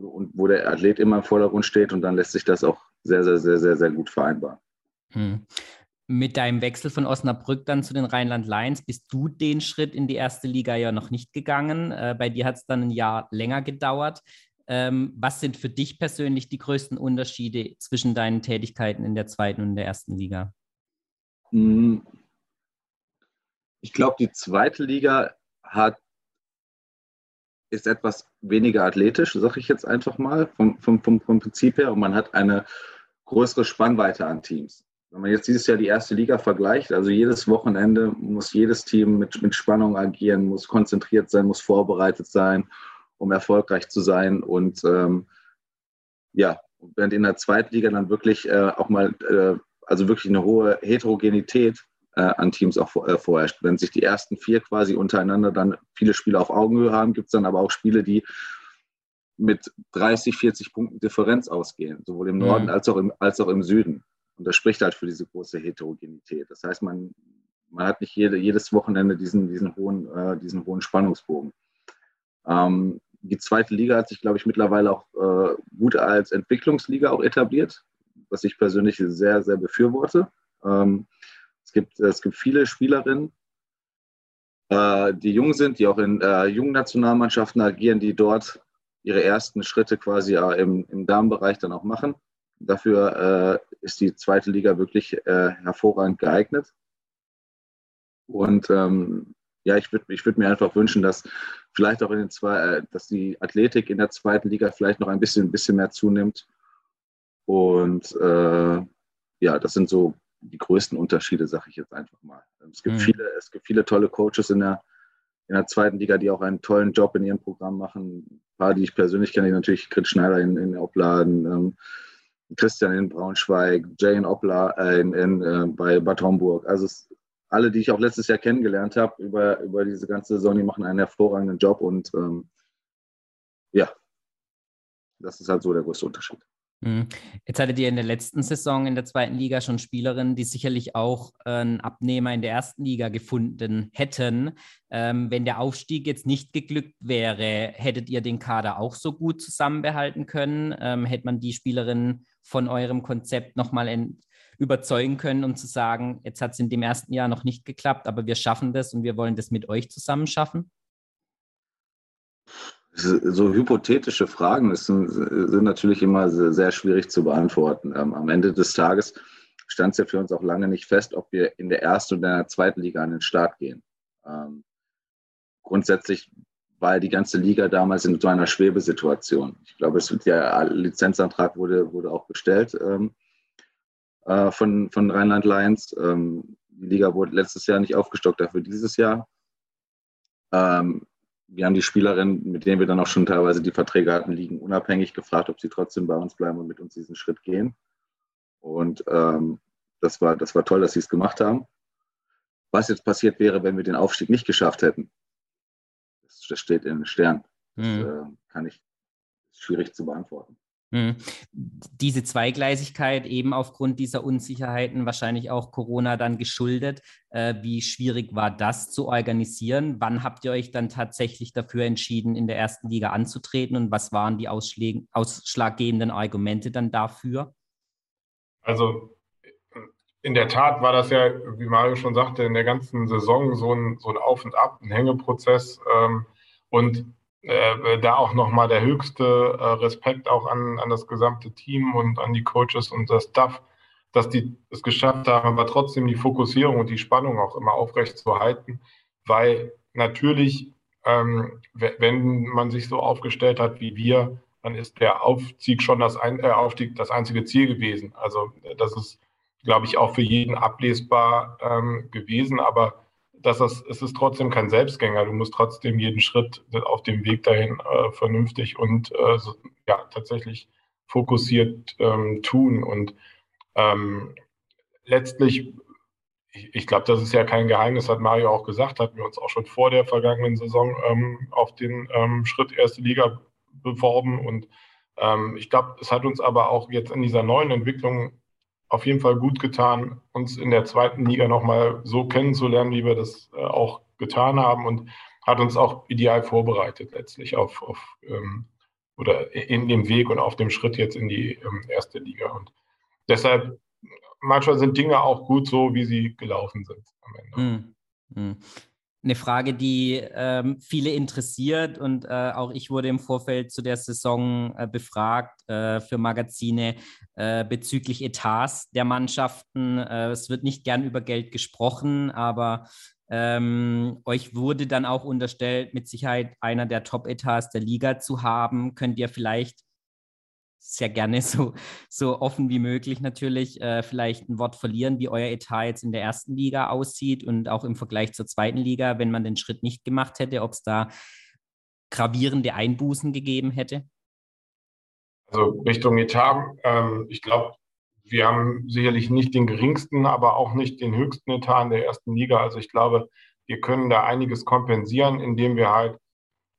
und wo der Athlet immer im Vordergrund steht und dann lässt sich das auch sehr, sehr, sehr, sehr, sehr gut vereinbaren. Hm mit deinem Wechsel von Osnabrück dann zu den Rheinland Lions bist du den Schritt in die erste Liga ja noch nicht gegangen. Äh, bei dir hat es dann ein Jahr länger gedauert. Ähm, was sind für dich persönlich die größten Unterschiede zwischen deinen Tätigkeiten in der zweiten und der ersten Liga? Hm. Ich glaube, die zweite Liga hat, ist etwas weniger athletisch, sage ich jetzt einfach mal, vom, vom, vom Prinzip her. Und man hat eine größere Spannweite an Teams. Wenn man jetzt dieses Jahr die erste Liga vergleicht, also jedes Wochenende muss jedes Team mit, mit Spannung agieren, muss konzentriert sein, muss vorbereitet sein, um erfolgreich zu sein. Und ähm, ja, während in der zweiten Liga dann wirklich äh, auch mal, äh, also wirklich eine hohe Heterogenität äh, an Teams auch äh, vorherrscht. Wenn sich die ersten vier quasi untereinander dann viele Spiele auf Augenhöhe haben, gibt es dann aber auch Spiele, die mit 30, 40 Punkten Differenz ausgehen, sowohl im Norden mhm. als, auch im, als auch im Süden. Und das spricht halt für diese große Heterogenität. Das heißt, man, man hat nicht jede, jedes Wochenende diesen, diesen, hohen, äh, diesen hohen Spannungsbogen. Ähm, die zweite Liga hat sich, glaube ich, mittlerweile auch äh, gut als Entwicklungsliga auch etabliert, was ich persönlich sehr, sehr befürworte. Ähm, gibt, es gibt viele Spielerinnen, äh, die jung sind, die auch in äh, jungen Nationalmannschaften agieren, die dort ihre ersten Schritte quasi äh, im, im Damenbereich dann auch machen. Dafür äh, ist die zweite Liga wirklich äh, hervorragend geeignet. Und ähm, ja, ich würde ich würd mir einfach wünschen, dass vielleicht auch in den zwei, äh, dass die Athletik in der zweiten Liga vielleicht noch ein bisschen, ein bisschen mehr zunimmt. Und äh, ja, das sind so die größten Unterschiede, sage ich jetzt einfach mal. Es gibt, mhm. viele, es gibt viele tolle Coaches in der, in der zweiten Liga, die auch einen tollen Job in ihrem Programm machen. Ein paar, die ich persönlich kenne, natürlich Chris Schneider in, in Opladen, ähm, Christian in Braunschweig, Jay in Opla äh, in, in, äh, bei Bad Homburg. Also es, alle, die ich auch letztes Jahr kennengelernt habe über, über diese ganze Saison, die machen einen hervorragenden Job und ähm, ja, das ist halt so der größte Unterschied. Mhm. Jetzt hattet ihr in der letzten Saison in der zweiten Liga schon Spielerinnen, die sicherlich auch einen Abnehmer in der ersten Liga gefunden hätten. Ähm, wenn der Aufstieg jetzt nicht geglückt wäre, hättet ihr den Kader auch so gut zusammenbehalten können? Ähm, hätte man die Spielerinnen von eurem Konzept nochmal überzeugen können, um zu sagen, jetzt hat es in dem ersten Jahr noch nicht geklappt, aber wir schaffen das und wir wollen das mit euch zusammen schaffen? So hypothetische Fragen sind, sind natürlich immer sehr schwierig zu beantworten. Ähm, am Ende des Tages stand es ja für uns auch lange nicht fest, ob wir in der ersten oder in der zweiten Liga an den Start gehen. Ähm, grundsätzlich war die ganze Liga damals in so einer Schwebesituation. Ich glaube, es ja Lizenzantrag wurde, wurde auch gestellt ähm, äh, von, von Rheinland-Lions. Ähm, die Liga wurde letztes Jahr nicht aufgestockt, dafür dieses Jahr. Wir haben die Spielerinnen, mit denen wir dann auch schon teilweise die Verträge hatten, liegen unabhängig gefragt, ob sie trotzdem bei uns bleiben und mit uns diesen Schritt gehen. Und ähm, das, war, das war toll, dass sie es gemacht haben. Was jetzt passiert wäre, wenn wir den Aufstieg nicht geschafft hätten, das, das steht in den Sternen. Das mhm. äh, kann ich schwierig zu beantworten. Hm. Diese Zweigleisigkeit eben aufgrund dieser Unsicherheiten, wahrscheinlich auch Corona dann geschuldet. Äh, wie schwierig war das zu organisieren? Wann habt ihr euch dann tatsächlich dafür entschieden, in der ersten Liga anzutreten und was waren die ausschlaggebenden Argumente dann dafür? Also in der Tat war das ja, wie Mario schon sagte, in der ganzen Saison so ein, so ein Auf und Ab, ein Hängeprozess. Ähm, und äh, da auch nochmal der höchste äh, Respekt auch an, an das gesamte Team und an die Coaches und das Staff, dass die es geschafft haben, aber trotzdem die Fokussierung und die Spannung auch immer aufrecht zu halten, weil natürlich, ähm, wenn man sich so aufgestellt hat wie wir, dann ist der Aufstieg schon das, ein, äh, Aufstieg das einzige Ziel gewesen. Also das ist, glaube ich, auch für jeden ablesbar ähm, gewesen, aber dass das, es ist trotzdem kein Selbstgänger. Du musst trotzdem jeden Schritt auf dem Weg dahin äh, vernünftig und äh, ja, tatsächlich fokussiert ähm, tun. Und ähm, letztlich, ich, ich glaube, das ist ja kein Geheimnis, hat Mario auch gesagt, hatten wir uns auch schon vor der vergangenen Saison ähm, auf den ähm, Schritt erste Liga beworben. Und ähm, ich glaube, es hat uns aber auch jetzt in dieser neuen Entwicklung auf jeden Fall gut getan, uns in der zweiten Liga nochmal so kennenzulernen, wie wir das äh, auch getan haben und hat uns auch ideal vorbereitet letztlich auf, auf ähm, oder in dem Weg und auf dem Schritt jetzt in die ähm, erste Liga. Und deshalb, manchmal sind Dinge auch gut so, wie sie gelaufen sind am Ende. Mm, mm eine Frage, die ähm, viele interessiert und äh, auch ich wurde im Vorfeld zu der Saison äh, befragt äh, für Magazine äh, bezüglich Etats der Mannschaften. Äh, es wird nicht gern über Geld gesprochen, aber ähm, euch wurde dann auch unterstellt, mit Sicherheit einer der Top-Etats der Liga zu haben. Könnt ihr vielleicht sehr gerne so, so offen wie möglich natürlich äh, vielleicht ein Wort verlieren, wie euer Etat jetzt in der ersten Liga aussieht und auch im Vergleich zur zweiten Liga, wenn man den Schritt nicht gemacht hätte, ob es da gravierende Einbußen gegeben hätte? Also Richtung Etat, ähm, ich glaube, wir haben sicherlich nicht den geringsten, aber auch nicht den höchsten Etat in der ersten Liga. Also ich glaube, wir können da einiges kompensieren, indem wir halt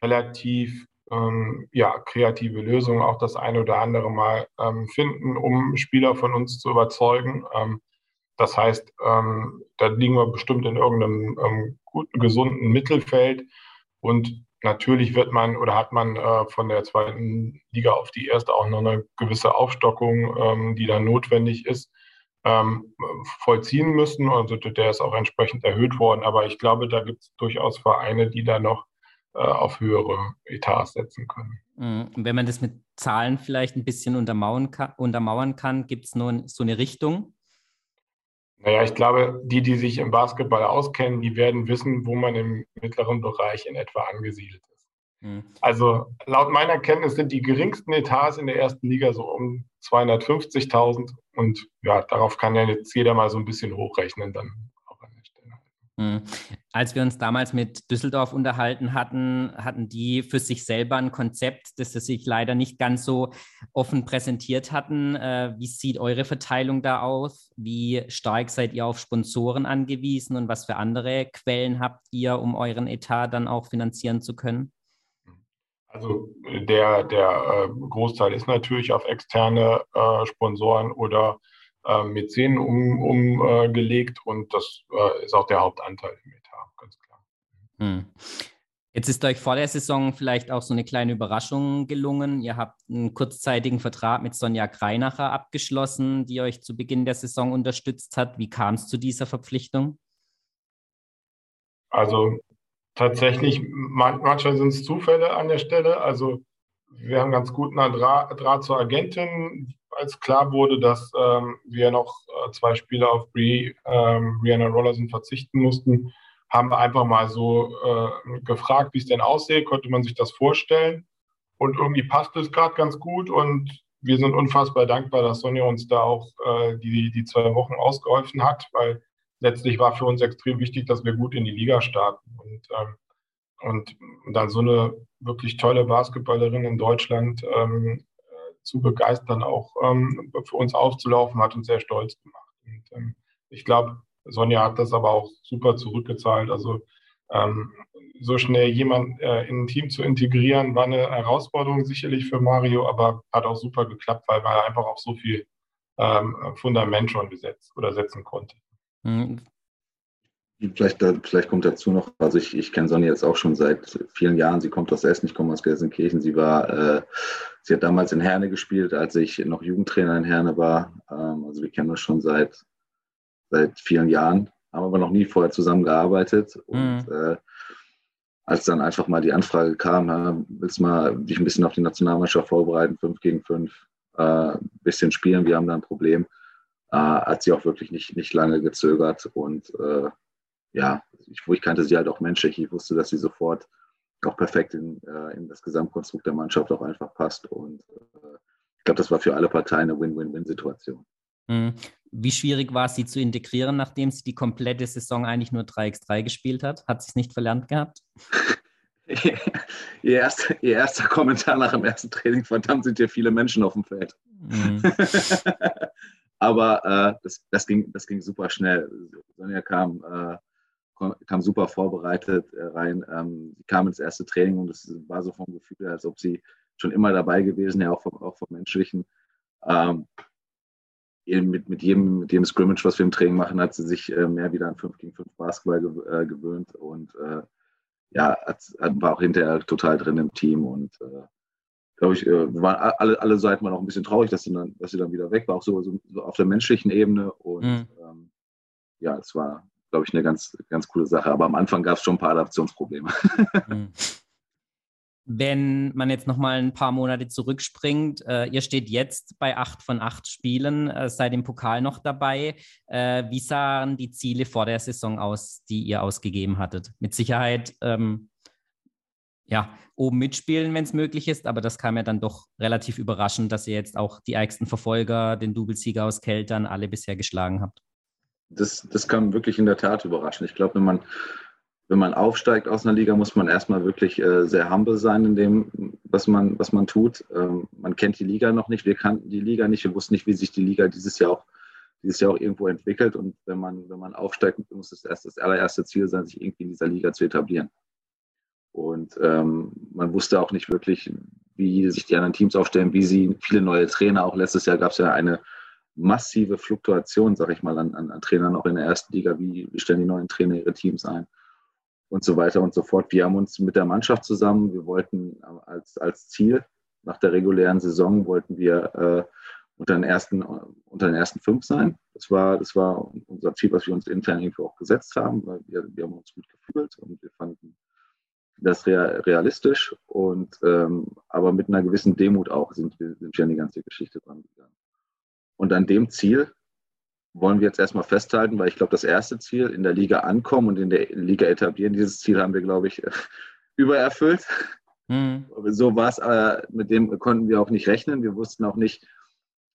relativ ähm, ja, kreative Lösungen auch das eine oder andere Mal ähm, finden, um Spieler von uns zu überzeugen. Ähm, das heißt, ähm, da liegen wir bestimmt in irgendeinem ähm, guten, gesunden Mittelfeld. Und natürlich wird man oder hat man äh, von der zweiten Liga auf die erste auch noch eine gewisse Aufstockung, ähm, die dann notwendig ist, vollziehen müssen. Also der ist auch entsprechend erhöht worden. Aber ich glaube, da gibt es durchaus Vereine, die da noch auf höhere Etats setzen können. Mhm. Und wenn man das mit Zahlen vielleicht ein bisschen untermauern kann, untermauern kann gibt es nur so eine Richtung? Naja, ich glaube, die, die sich im Basketball auskennen, die werden wissen, wo man im mittleren Bereich in etwa angesiedelt ist. Mhm. Also laut meiner Kenntnis sind die geringsten Etats in der ersten Liga so um 250.000, und ja, darauf kann ja jetzt jeder mal so ein bisschen hochrechnen dann auch an der Stelle. Mhm. Als wir uns damals mit Düsseldorf unterhalten hatten, hatten die für sich selber ein Konzept, das sie sich leider nicht ganz so offen präsentiert hatten. Äh, wie sieht eure Verteilung da aus? Wie stark seid ihr auf Sponsoren angewiesen und was für andere Quellen habt ihr, um euren Etat dann auch finanzieren zu können? Also der, der äh, Großteil ist natürlich auf externe äh, Sponsoren oder äh, Mäzenen umgelegt um, und das äh, ist auch der Hauptanteil im Etat. Hm. Jetzt ist euch vor der Saison vielleicht auch so eine kleine Überraschung gelungen. Ihr habt einen kurzzeitigen Vertrag mit Sonja Greinacher abgeschlossen, die euch zu Beginn der Saison unterstützt hat. Wie kam es zu dieser Verpflichtung? Also tatsächlich, manchmal sind es Zufälle an der Stelle. Also wir haben ganz guten Draht, Draht zur Agentin, als klar wurde, dass ähm, wir noch äh, zwei Spiele auf Brie, ähm, Rihanna Rollerson verzichten mussten, haben wir einfach mal so äh, gefragt, wie es denn aussehe, konnte man sich das vorstellen. Und irgendwie passt es gerade ganz gut und wir sind unfassbar dankbar, dass Sonja uns da auch äh, die, die zwei Wochen ausgeholfen hat, weil letztlich war für uns extrem wichtig, dass wir gut in die Liga starten. Und, ähm, und dann so eine wirklich tolle Basketballerin in Deutschland ähm, zu begeistern, auch ähm, für uns aufzulaufen, hat uns sehr stolz gemacht. Und ähm, ich glaube, Sonja hat das aber auch super zurückgezahlt. Also ähm, so schnell jemand äh, in ein Team zu integrieren, war eine Herausforderung sicherlich für Mario, aber hat auch super geklappt, weil er einfach auch so viel ähm, Fundament schon gesetzt oder setzen konnte. Mhm. Vielleicht, vielleicht kommt dazu noch, also ich, ich kenne Sonja jetzt auch schon seit vielen Jahren. Sie kommt aus Essen, ich komme aus Gelsenkirchen. Sie war, äh, sie hat damals in Herne gespielt, als ich noch Jugendtrainer in Herne war. Ähm, also wir kennen uns schon seit, seit vielen Jahren, haben aber noch nie vorher zusammengearbeitet. Und mhm. äh, als dann einfach mal die Anfrage kam, ja, willst du mal dich ein bisschen auf die Nationalmannschaft vorbereiten, fünf gegen fünf, äh, bisschen spielen, wir haben da ein Problem äh, hat sie auch wirklich nicht, nicht lange gezögert. Und äh, ja, ich, ich kannte sie halt auch menschlich. Ich wusste, dass sie sofort auch perfekt in, äh, in das Gesamtkonstrukt der Mannschaft auch einfach passt. Und äh, ich glaube, das war für alle Parteien eine Win-Win-Win-Situation. Mhm. Wie schwierig war es, sie zu integrieren, nachdem sie die komplette Saison eigentlich nur 3x3 gespielt hat? Hat sie es nicht verlernt gehabt? ihr, erster, ihr erster Kommentar nach dem ersten Training, verdammt, sind hier viele Menschen auf dem Feld. Mhm. Aber äh, das, das, ging, das ging super schnell. Sonja kam, äh, kam super vorbereitet äh, rein. Ähm, sie kam ins erste Training und es war so vom Gefühl, als ob sie schon immer dabei gewesen wäre, auch vom, auch vom Menschlichen. Ähm, mit, mit, jedem, mit jedem Scrimmage, was wir im Training machen, hat sie sich äh, mehr wieder an 5 gegen 5 Basketball ge äh, gewöhnt und äh, ja, hat, war auch hinterher total drin im Team und äh, glaube ich, äh, waren alle, alle Seiten waren auch ein bisschen traurig, dass sie dann, dass sie dann wieder weg war, auch so, so, so auf der menschlichen Ebene. Und mhm. ähm, ja, es war, glaube ich, eine ganz, ganz coole Sache. Aber am Anfang gab es schon ein paar Adaptionsprobleme. Mhm. Wenn man jetzt noch mal ein paar Monate zurückspringt, äh, ihr steht jetzt bei acht von acht Spielen, äh, seid im Pokal noch dabei. Äh, wie sahen die Ziele vor der Saison aus, die ihr ausgegeben hattet? Mit Sicherheit ähm, ja, oben mitspielen, wenn es möglich ist. Aber das kam ja dann doch relativ überraschend, dass ihr jetzt auch die ärgsten Verfolger, den Doublesieger aus Keltern, alle bisher geschlagen habt. Das, das kam wirklich in der Tat überraschend. Ich glaube, wenn man, wenn man aufsteigt aus einer Liga, muss man erstmal wirklich äh, sehr humble sein in dem, was man, was man tut. Ähm, man kennt die Liga noch nicht, wir kannten die Liga nicht, wir wussten nicht, wie sich die Liga dieses Jahr auch, dieses Jahr auch irgendwo entwickelt. Und wenn man, wenn man aufsteigt, muss das erst das allererste Ziel sein, sich irgendwie in dieser Liga zu etablieren. Und ähm, man wusste auch nicht wirklich, wie sich die anderen Teams aufstellen, wie sie viele neue Trainer, auch letztes Jahr gab es ja eine massive Fluktuation, sag ich mal, an, an, an, Trainern auch in der ersten Liga. Wie, wie stellen die neuen Trainer ihre Teams ein? Und so weiter und so fort. Wir haben uns mit der Mannschaft zusammen, wir wollten als, als Ziel nach der regulären Saison, wollten wir äh, unter, den ersten, unter den ersten fünf sein. Das war, das war unser Ziel, was wir uns intern irgendwo auch gesetzt haben, weil wir, wir haben uns gut gefühlt und wir fanden, das realistisch und ähm, aber mit einer gewissen Demut auch sind wir, sind wir an die ganze Geschichte dran gegangen. Und an dem Ziel wollen wir jetzt erstmal festhalten, weil ich glaube, das erste Ziel in der Liga ankommen und in der Liga etablieren, dieses Ziel haben wir, glaube ich, übererfüllt. Mhm. So war es, äh, mit dem konnten wir auch nicht rechnen. Wir wussten auch nicht,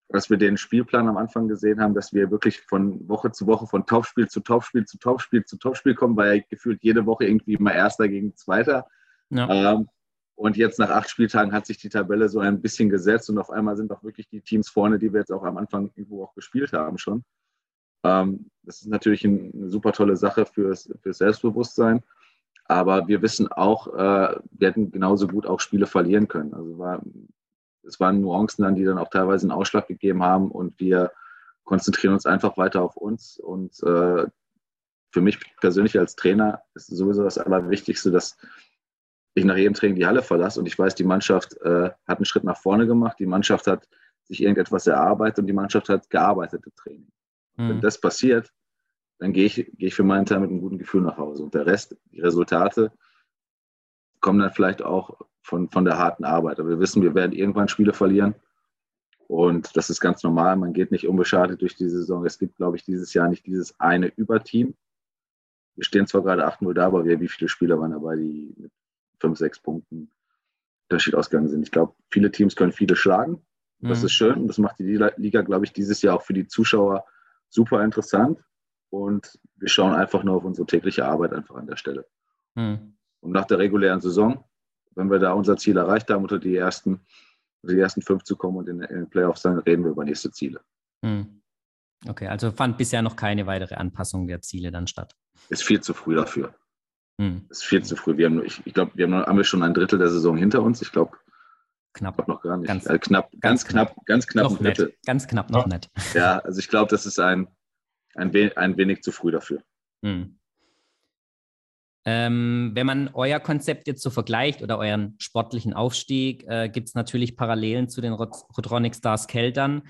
dass wir den Spielplan am Anfang gesehen haben, dass wir wirklich von Woche zu Woche, von Topspiel zu Topspiel zu Topspiel zu Topspiel kommen, weil gefühlt jede Woche irgendwie immer Erster gegen Zweiter. Ja. Ähm, und jetzt nach acht Spieltagen hat sich die Tabelle so ein bisschen gesetzt und auf einmal sind auch wirklich die Teams vorne, die wir jetzt auch am Anfang irgendwo auch gespielt haben schon. Ähm, das ist natürlich eine super tolle Sache fürs, fürs Selbstbewusstsein. Aber wir wissen auch, äh, wir hätten genauso gut auch Spiele verlieren können. Also war, es waren Nuancen dann, die dann auch teilweise einen Ausschlag gegeben haben und wir konzentrieren uns einfach weiter auf uns. Und äh, für mich persönlich als Trainer ist sowieso das Allerwichtigste, dass ich nach jedem Training die Halle verlasse und ich weiß, die Mannschaft äh, hat einen Schritt nach vorne gemacht, die Mannschaft hat sich irgendetwas erarbeitet und die Mannschaft hat gearbeitet im Training. Mhm. Wenn das passiert, dann gehe ich, gehe ich für meinen Teil mit einem guten Gefühl nach Hause. Und der Rest, die Resultate, kommen dann vielleicht auch von, von der harten Arbeit. Aber wir wissen, wir werden irgendwann Spiele verlieren. Und das ist ganz normal. Man geht nicht unbeschadet durch die Saison. Es gibt, glaube ich, dieses Jahr nicht dieses eine Überteam. Wir stehen zwar gerade 8-0 da, aber wir, wie viele Spieler waren dabei, die mit 5, 6 Punkten Unterschied ausgegangen sind? Ich glaube, viele Teams können viele schlagen. Das mhm. ist schön. Und das macht die Liga, glaube ich, dieses Jahr auch für die Zuschauer super interessant. Und wir schauen einfach nur auf unsere tägliche Arbeit einfach an der Stelle. Mhm. Und nach der regulären Saison, wenn wir da unser Ziel erreicht haben, unter die ersten, unter die ersten fünf zu kommen und in, in den Playoffs, dann reden wir über nächste Ziele. Mhm. Okay, also fand bisher noch keine weitere Anpassung der Ziele dann statt. Ist viel zu früh dafür. Hm. Ist viel zu früh. Wir haben, ich, ich glaube, wir haben, haben wir schon ein Drittel der Saison hinter uns. Ich glaube, knapp noch gar nicht. Ganz, äh, knapp, ganz, ganz knapp, ganz knapp noch Nett. Ganz knapp noch nett. Ja, also ich glaube, das ist ein, ein, we ein wenig zu früh dafür. Hm. Ähm, wenn man euer Konzept jetzt so vergleicht oder euren sportlichen Aufstieg, äh, gibt es natürlich Parallelen zu den Rotronic Stars Keltern.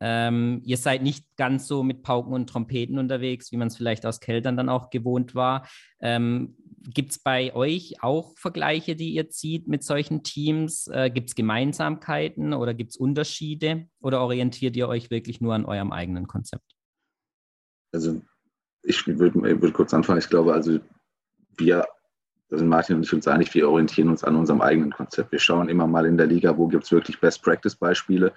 Ähm, ihr seid nicht ganz so mit Pauken und Trompeten unterwegs, wie man es vielleicht aus Keltern dann auch gewohnt war. Ähm, Gibt es bei euch auch Vergleiche, die ihr zieht mit solchen Teams? Äh, gibt es Gemeinsamkeiten oder gibt es Unterschiede? Oder orientiert ihr euch wirklich nur an eurem eigenen Konzept? Also ich würde würd kurz anfangen. Ich glaube, also wir, da sind Martin und ich uns einig, wir orientieren uns an unserem eigenen Konzept. Wir schauen immer mal in der Liga, wo gibt es wirklich Best-Practice-Beispiele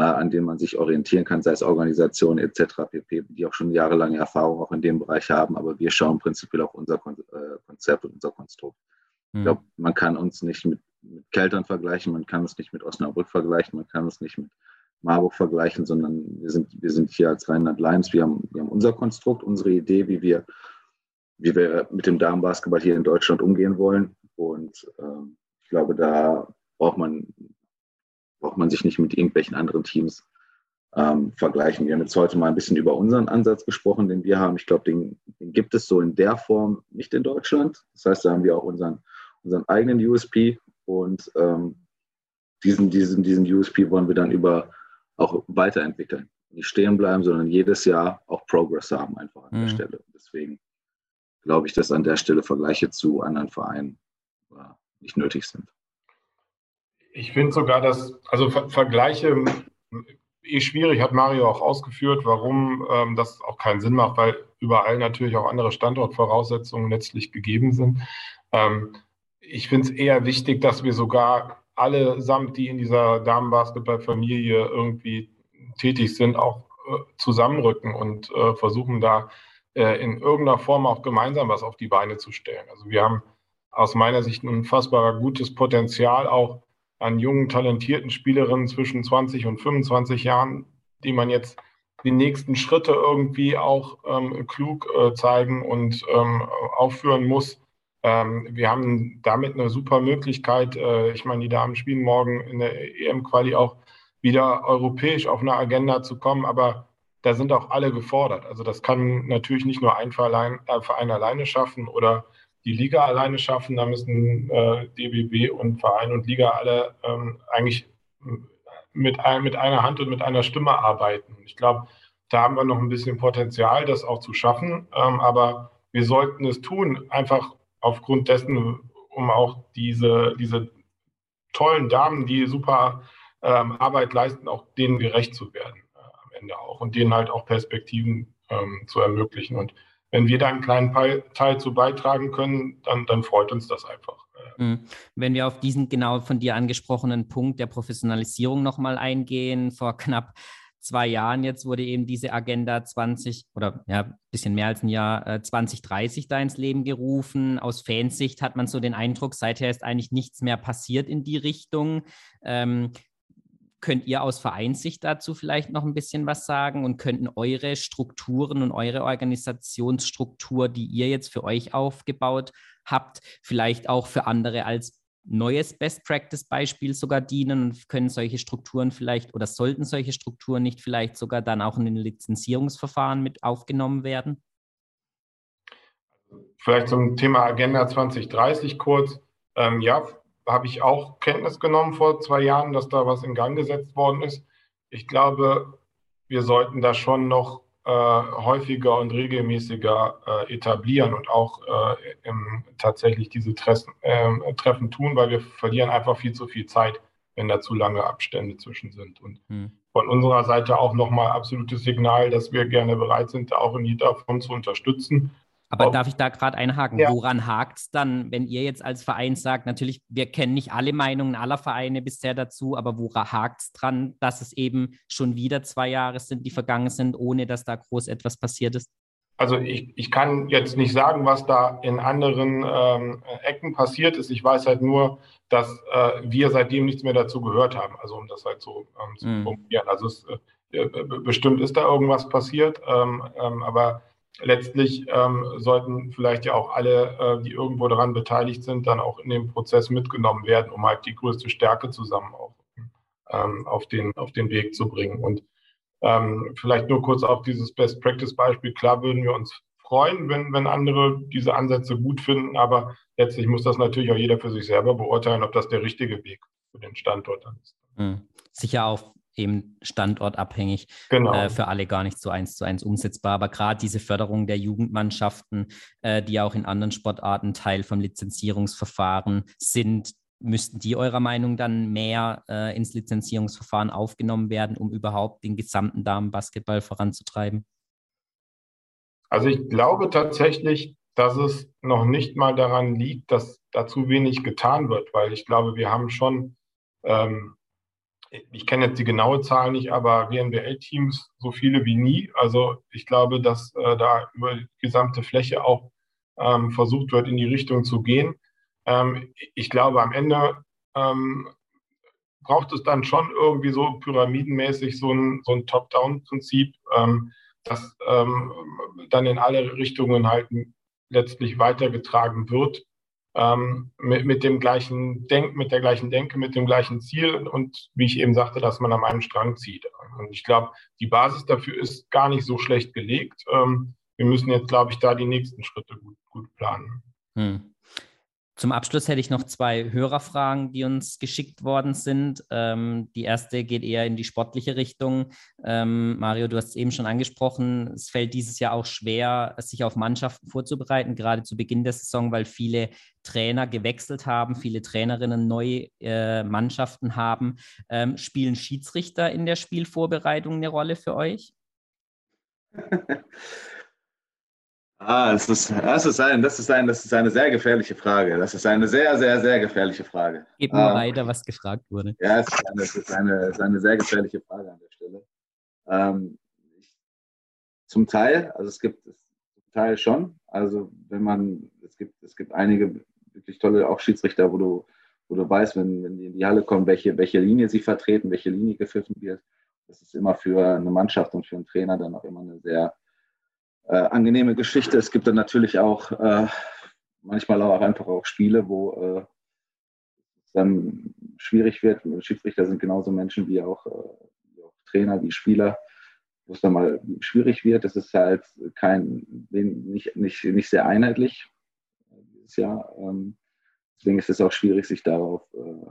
an denen man sich orientieren kann, sei es Organisationen etc. pp., die auch schon jahrelange Erfahrung auch in dem Bereich haben. Aber wir schauen prinzipiell auf unser äh, Konzept und unser Konstrukt. Mhm. Ich glaube, man kann uns nicht mit, mit Keltern vergleichen, man kann uns nicht mit Osnabrück vergleichen, man kann uns nicht mit Marburg vergleichen, sondern wir sind, wir sind hier als Rheinland Lions, wir haben, wir haben unser Konstrukt, unsere Idee, wie wir, wie wir mit dem Damenbasketball hier in Deutschland umgehen wollen. Und ähm, ich glaube, da braucht man braucht man sich nicht mit irgendwelchen anderen Teams ähm, vergleichen. Wir haben jetzt heute mal ein bisschen über unseren Ansatz gesprochen, den wir haben. Ich glaube, den, den, gibt es so in der Form nicht in Deutschland. Das heißt, da haben wir auch unseren, unseren eigenen USP und ähm, diesen, diesen, diesen USP wollen wir dann über auch weiterentwickeln. Nicht stehen bleiben, sondern jedes Jahr auch Progress haben einfach an mhm. der Stelle. Deswegen glaube ich, dass an der Stelle Vergleiche zu anderen Vereinen äh, nicht nötig sind. Ich finde sogar, dass, also Ver Vergleiche eh schwierig, hat Mario auch ausgeführt, warum ähm, das auch keinen Sinn macht, weil überall natürlich auch andere Standortvoraussetzungen letztlich gegeben sind. Ähm, ich finde es eher wichtig, dass wir sogar allesamt, die in dieser Damenbasketballfamilie irgendwie tätig sind, auch äh, zusammenrücken und äh, versuchen da äh, in irgendeiner Form auch gemeinsam was auf die Beine zu stellen. Also wir haben aus meiner Sicht ein unfassbar gutes Potenzial auch an jungen, talentierten Spielerinnen zwischen 20 und 25 Jahren, die man jetzt die nächsten Schritte irgendwie auch ähm, klug äh, zeigen und ähm, aufführen muss. Ähm, wir haben damit eine super Möglichkeit. Äh, ich meine, die Damen spielen morgen in der EM-Quali auch wieder europäisch auf eine Agenda zu kommen, aber da sind auch alle gefordert. Also das kann natürlich nicht nur ein Verein, äh, Verein alleine schaffen oder die Liga alleine schaffen. Da müssen äh, DBB und Verein und Liga alle ähm, eigentlich mit, ein, mit einer Hand und mit einer Stimme arbeiten. Ich glaube, da haben wir noch ein bisschen Potenzial, das auch zu schaffen. Ähm, aber wir sollten es tun, einfach aufgrund dessen, um auch diese, diese tollen Damen, die super ähm, Arbeit leisten, auch denen gerecht zu werden äh, am Ende auch und denen halt auch Perspektiven ähm, zu ermöglichen. Und wenn wir da einen kleinen Teil zu beitragen können, dann, dann freut uns das einfach. Mhm. Wenn wir auf diesen genau von dir angesprochenen Punkt der Professionalisierung nochmal eingehen, vor knapp zwei Jahren jetzt wurde eben diese Agenda 20 oder ja, ein bisschen mehr als ein Jahr äh, 2030 da ins Leben gerufen. Aus Fansicht hat man so den Eindruck, seither ist eigentlich nichts mehr passiert in die Richtung. Ähm, Könnt ihr aus Vereinssicht dazu vielleicht noch ein bisschen was sagen und könnten eure Strukturen und eure Organisationsstruktur, die ihr jetzt für euch aufgebaut habt, vielleicht auch für andere als neues Best Practice Beispiel sogar dienen und können solche Strukturen vielleicht oder sollten solche Strukturen nicht vielleicht sogar dann auch in den Lizenzierungsverfahren mit aufgenommen werden? Vielleicht zum Thema Agenda 2030 kurz. Ähm, ja, habe ich auch Kenntnis genommen vor zwei Jahren, dass da was in Gang gesetzt worden ist. Ich glaube, wir sollten das schon noch äh, häufiger und regelmäßiger äh, etablieren und auch äh, im, tatsächlich diese Treffen, ähm, Treffen tun, weil wir verlieren einfach viel zu viel Zeit, wenn da zu lange Abstände zwischen sind. Und hm. von unserer Seite auch nochmal absolutes Signal, dass wir gerne bereit sind, auch in jeder Form zu unterstützen. Aber darf ich da gerade einhaken? Ja. Woran hakt es dann, wenn ihr jetzt als Verein sagt, natürlich, wir kennen nicht alle Meinungen aller Vereine bisher dazu, aber woran hakt es dran, dass es eben schon wieder zwei Jahre sind, die vergangen sind, ohne dass da groß etwas passiert ist? Also ich, ich kann jetzt nicht sagen, was da in anderen ähm, Ecken passiert ist. Ich weiß halt nur, dass äh, wir seitdem nichts mehr dazu gehört haben. Also um das halt so ähm, zu mm. formulieren. Also es, äh, bestimmt ist da irgendwas passiert, ähm, ähm aber letztlich ähm, sollten vielleicht ja auch alle, äh, die irgendwo daran beteiligt sind, dann auch in dem Prozess mitgenommen werden, um halt die größte Stärke zusammen auch, ähm, auf, den, auf den Weg zu bringen. Und ähm, vielleicht nur kurz auf dieses Best Practice Beispiel. Klar würden wir uns freuen, wenn, wenn andere diese Ansätze gut finden, aber letztlich muss das natürlich auch jeder für sich selber beurteilen, ob das der richtige Weg für den Standort dann ist. Mhm. Sicher auch eben standortabhängig, genau. äh, für alle gar nicht so eins zu eins umsetzbar. Aber gerade diese Förderung der Jugendmannschaften, äh, die auch in anderen Sportarten Teil vom Lizenzierungsverfahren sind, müssten die eurer Meinung dann mehr äh, ins Lizenzierungsverfahren aufgenommen werden, um überhaupt den gesamten Damenbasketball voranzutreiben? Also ich glaube tatsächlich, dass es noch nicht mal daran liegt, dass da zu wenig getan wird, weil ich glaube, wir haben schon ähm, ich kenne jetzt die genaue Zahl nicht, aber WNBL-Teams so viele wie nie. Also ich glaube, dass äh, da über die gesamte Fläche auch ähm, versucht wird, in die Richtung zu gehen. Ähm, ich glaube, am Ende ähm, braucht es dann schon irgendwie so pyramidenmäßig so ein, so ein Top-Down-Prinzip, ähm, das ähm, dann in alle Richtungen halt letztlich weitergetragen wird ähm, mit, mit dem gleichen Denk, mit der gleichen Denke, mit dem gleichen Ziel und wie ich eben sagte, dass man an einem Strang zieht. Und ich glaube, die Basis dafür ist gar nicht so schlecht gelegt. Ähm, wir müssen jetzt, glaube ich, da die nächsten Schritte gut, gut planen. Hm. Zum Abschluss hätte ich noch zwei Hörerfragen, die uns geschickt worden sind. Ähm, die erste geht eher in die sportliche Richtung. Ähm, Mario, du hast es eben schon angesprochen. Es fällt dieses Jahr auch schwer, sich auf Mannschaften vorzubereiten, gerade zu Beginn der Saison, weil viele Trainer gewechselt haben, viele Trainerinnen neue äh, Mannschaften haben. Ähm, spielen Schiedsrichter in der Spielvorbereitung eine Rolle für euch? Ah, das ist, das, ist ein, das, ist ein, das ist eine sehr gefährliche Frage. Das ist eine sehr, sehr, sehr gefährliche Frage. Mir ähm, weiter, was gefragt wurde. Ja, es ist, eine, es ist, eine, es ist eine sehr gefährliche Frage an der Stelle. Ähm, ich, zum Teil, also es gibt es zum Teil schon. Also wenn man, es gibt, es gibt einige wirklich tolle auch Schiedsrichter, wo du, wo du weißt, wenn, wenn die in die Halle kommen, welche, welche Linie sie vertreten, welche Linie gepfiffen wird. Das ist immer für eine Mannschaft und für einen Trainer dann auch immer eine sehr äh, angenehme Geschichte. Es gibt dann natürlich auch äh, manchmal auch einfach auch Spiele, wo äh, es dann schwierig wird. Schiedsrichter sind genauso Menschen wie auch, äh, wie auch Trainer, wie Spieler, wo es dann mal schwierig wird. Das ist halt kein, nicht, nicht, nicht sehr einheitlich dieses Jahr. Ähm, deswegen ist es auch schwierig, sich darauf äh,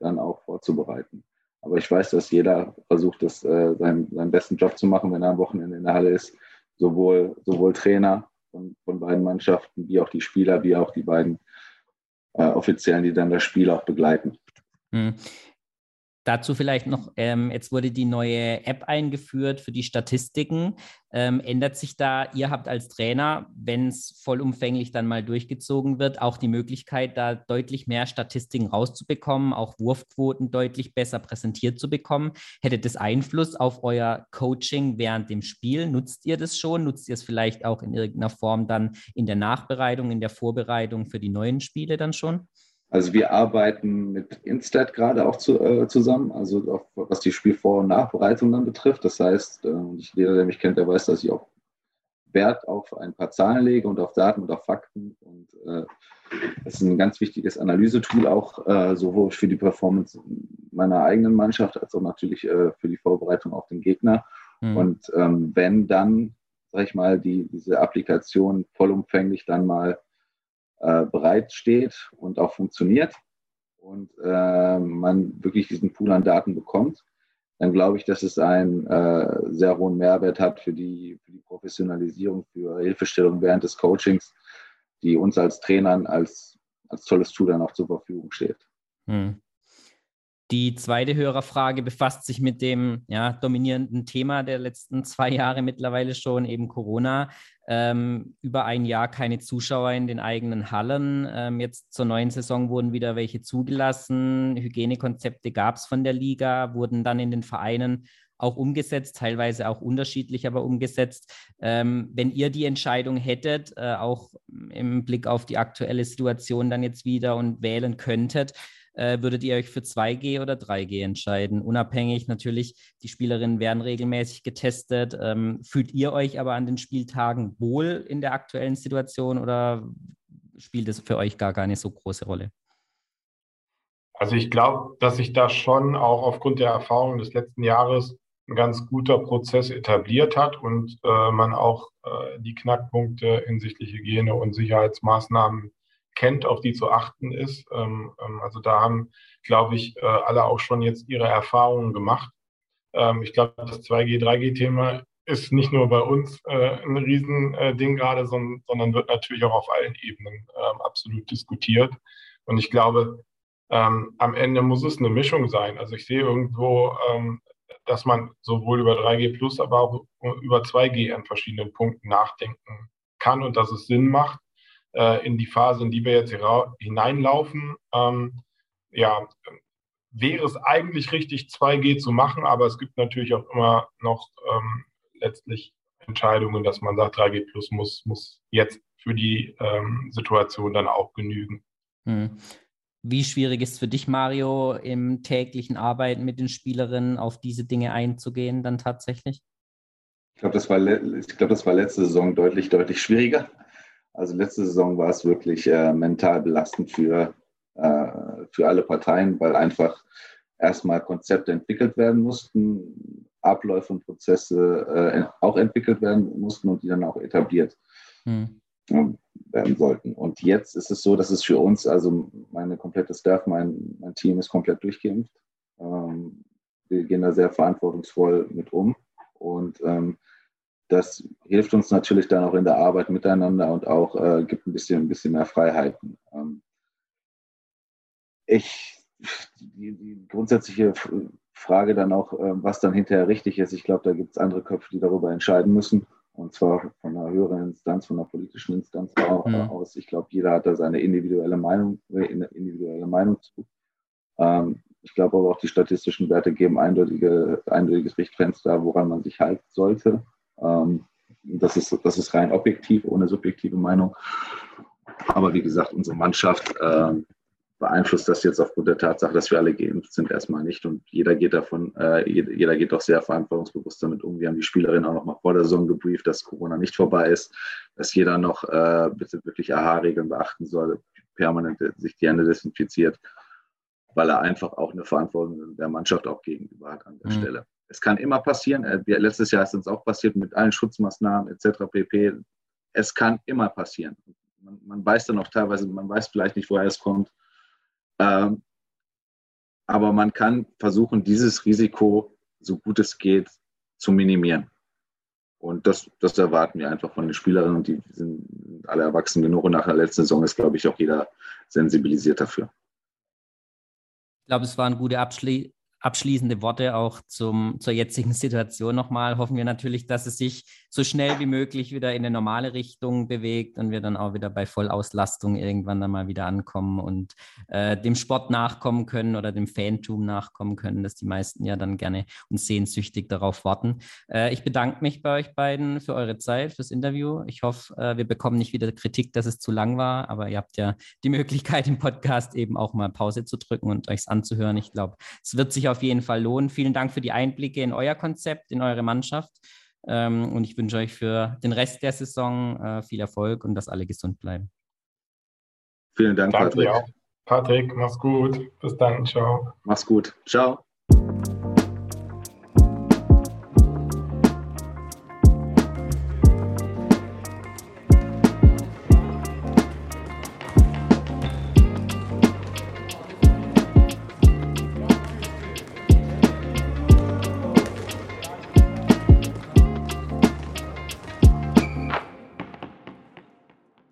dann auch vorzubereiten. Aber ich weiß, dass jeder versucht, das, äh, seinen, seinen besten Job zu machen, wenn er am Wochenende in der Halle ist sowohl, sowohl Trainer von, von beiden Mannschaften, wie auch die Spieler, wie auch die beiden äh, Offiziellen, die dann das Spiel auch begleiten. Dazu vielleicht noch, ähm, jetzt wurde die neue App eingeführt für die Statistiken. Ähm, ändert sich da, ihr habt als Trainer, wenn es vollumfänglich dann mal durchgezogen wird, auch die Möglichkeit, da deutlich mehr Statistiken rauszubekommen, auch Wurfquoten deutlich besser präsentiert zu bekommen? Hätte das Einfluss auf euer Coaching während dem Spiel? Nutzt ihr das schon? Nutzt ihr es vielleicht auch in irgendeiner Form dann in der Nachbereitung, in der Vorbereitung für die neuen Spiele dann schon? Also wir arbeiten mit Instat gerade auch zu, äh, zusammen, also auch, was die Spielvor- und Nachbereitung dann betrifft. Das heißt, äh, jeder, der mich kennt, der weiß, dass ich auch Wert auf ein paar Zahlen lege und auf Daten und auf Fakten. Und äh, das ist ein ganz wichtiges Analysetool auch äh, sowohl für die Performance meiner eigenen Mannschaft als auch natürlich äh, für die Vorbereitung auf den Gegner. Mhm. Und ähm, wenn dann, sag ich mal, die, diese Applikation vollumfänglich dann mal äh, bereit steht und auch funktioniert und äh, man wirklich diesen Pool an Daten bekommt, dann glaube ich, dass es einen äh, sehr hohen Mehrwert hat für die, für die Professionalisierung, für Hilfestellung während des Coachings, die uns als Trainern als, als tolles Tool dann auch zur Verfügung steht. Hm. Die zweite Hörerfrage befasst sich mit dem ja, dominierenden Thema der letzten zwei Jahre mittlerweile schon, eben Corona. Ähm, über ein Jahr keine Zuschauer in den eigenen Hallen. Ähm, jetzt zur neuen Saison wurden wieder welche zugelassen. Hygienekonzepte gab es von der Liga, wurden dann in den Vereinen auch umgesetzt, teilweise auch unterschiedlich, aber umgesetzt. Ähm, wenn ihr die Entscheidung hättet, äh, auch im Blick auf die aktuelle Situation dann jetzt wieder und wählen könntet, äh, würdet ihr euch für 2G oder 3G entscheiden? Unabhängig natürlich, die Spielerinnen werden regelmäßig getestet. Ähm, fühlt ihr euch aber an den Spieltagen wohl in der aktuellen Situation oder spielt es für euch gar keine so große Rolle? Also ich glaube, dass sich da schon auch aufgrund der Erfahrung des letzten Jahres ein ganz guter Prozess etabliert hat und äh, man auch äh, die Knackpunkte hinsichtlich Hygiene und Sicherheitsmaßnahmen kennt, auf die zu achten ist. Ähm, ähm, also da haben, glaube ich, äh, alle auch schon jetzt ihre Erfahrungen gemacht. Ähm, ich glaube, das 2G, 3G-Thema ist nicht nur bei uns äh, ein Riesending gerade, sondern wird natürlich auch auf allen Ebenen absolut diskutiert. Und ich glaube, am Ende muss es eine Mischung sein. Also ich sehe irgendwo, dass man sowohl über 3G plus, aber auch über 2G an verschiedenen Punkten nachdenken kann und dass es Sinn macht äh, in die Phase, in die wir jetzt hineinlaufen. Ähm, ja, wäre es eigentlich richtig, 2G zu machen, aber es gibt natürlich auch immer noch ähm, letztlich Entscheidungen, dass man sagt, 3G plus muss, muss jetzt für die ähm, Situation dann auch genügen. Hm. Wie schwierig ist es für dich, Mario, im täglichen Arbeiten mit den Spielerinnen auf diese Dinge einzugehen, dann tatsächlich? Ich glaube, das, war, glaub, das war letzte Saison deutlich, deutlich schwieriger. Also letzte Saison war es wirklich äh, mental belastend für, äh, für alle Parteien, weil einfach erstmal Konzepte entwickelt werden mussten, Abläufe und Prozesse äh, auch entwickelt werden mussten und die dann auch etabliert hm. werden sollten. Und jetzt ist es so, dass es für uns, also meine komplette Staff, mein, mein Team ist komplett durchgeimpft. Ähm, wir gehen da sehr verantwortungsvoll mit um. Und ähm, das hilft uns natürlich dann auch in der Arbeit miteinander und auch äh, gibt ein bisschen, ein bisschen mehr Freiheiten. Ähm, ich, die, die, grundsätzliche Frage dann auch, äh, was dann hinterher richtig ist, ich glaube, da gibt es andere Köpfe, die darüber entscheiden müssen. Und zwar von einer höheren Instanz, von einer politischen Instanz mhm. aus. Ich glaube, jeder hat da seine individuelle Meinung, äh, individuelle Meinung zu. Ähm, ich glaube aber auch, die statistischen Werte geben eindeutige, eindeutiges Richtfenster, woran man sich halten sollte. Ähm, das, ist, das ist rein objektiv, ohne subjektive Meinung. Aber wie gesagt, unsere Mannschaft äh, beeinflusst das jetzt aufgrund der Tatsache, dass wir alle geimpft sind, erstmal nicht. Und jeder geht davon, äh, jeder geht doch sehr verantwortungsbewusst damit um. Wir haben die Spielerin auch noch mal vor der Saison gebrieft, dass Corona nicht vorbei ist, dass jeder noch äh, bitte wirklich AHA-Regeln beachten soll, permanent sich die Hände desinfiziert, weil er einfach auch eine Verantwortung der Mannschaft auch gegenüber hat an der mhm. Stelle. Es kann immer passieren. Äh, letztes Jahr ist es auch passiert mit allen Schutzmaßnahmen etc. pp. Es kann immer passieren. Man, man, weiß dann auch teilweise, man weiß vielleicht nicht, woher es kommt. Ähm, aber man kann versuchen, dieses Risiko, so gut es geht, zu minimieren. Und das, das erwarten wir einfach von den Spielerinnen und die sind alle erwachsen genug. Und nach der letzten Saison ist, glaube ich, auch jeder sensibilisiert dafür. Ich glaube, es war ein guter Abschluss abschließende Worte auch zum, zur jetzigen Situation nochmal. Hoffen wir natürlich, dass es sich so schnell wie möglich wieder in eine normale Richtung bewegt und wir dann auch wieder bei Vollauslastung irgendwann dann mal wieder ankommen und äh, dem Sport nachkommen können oder dem Fantum nachkommen können, dass die meisten ja dann gerne und sehnsüchtig darauf warten. Äh, ich bedanke mich bei euch beiden für eure Zeit, fürs Interview. Ich hoffe, äh, wir bekommen nicht wieder Kritik, dass es zu lang war, aber ihr habt ja die Möglichkeit im Podcast eben auch mal Pause zu drücken und euch anzuhören. Ich glaube, es wird sich auf jeden Fall lohnen. Vielen Dank für die Einblicke in euer Konzept, in eure Mannschaft. Ähm, und ich wünsche euch für den Rest der Saison äh, viel Erfolg und dass alle gesund bleiben. Vielen Dank, Danke Patrick. Patrick, mach's gut. Bis dann. Ciao. Mach's gut. Ciao.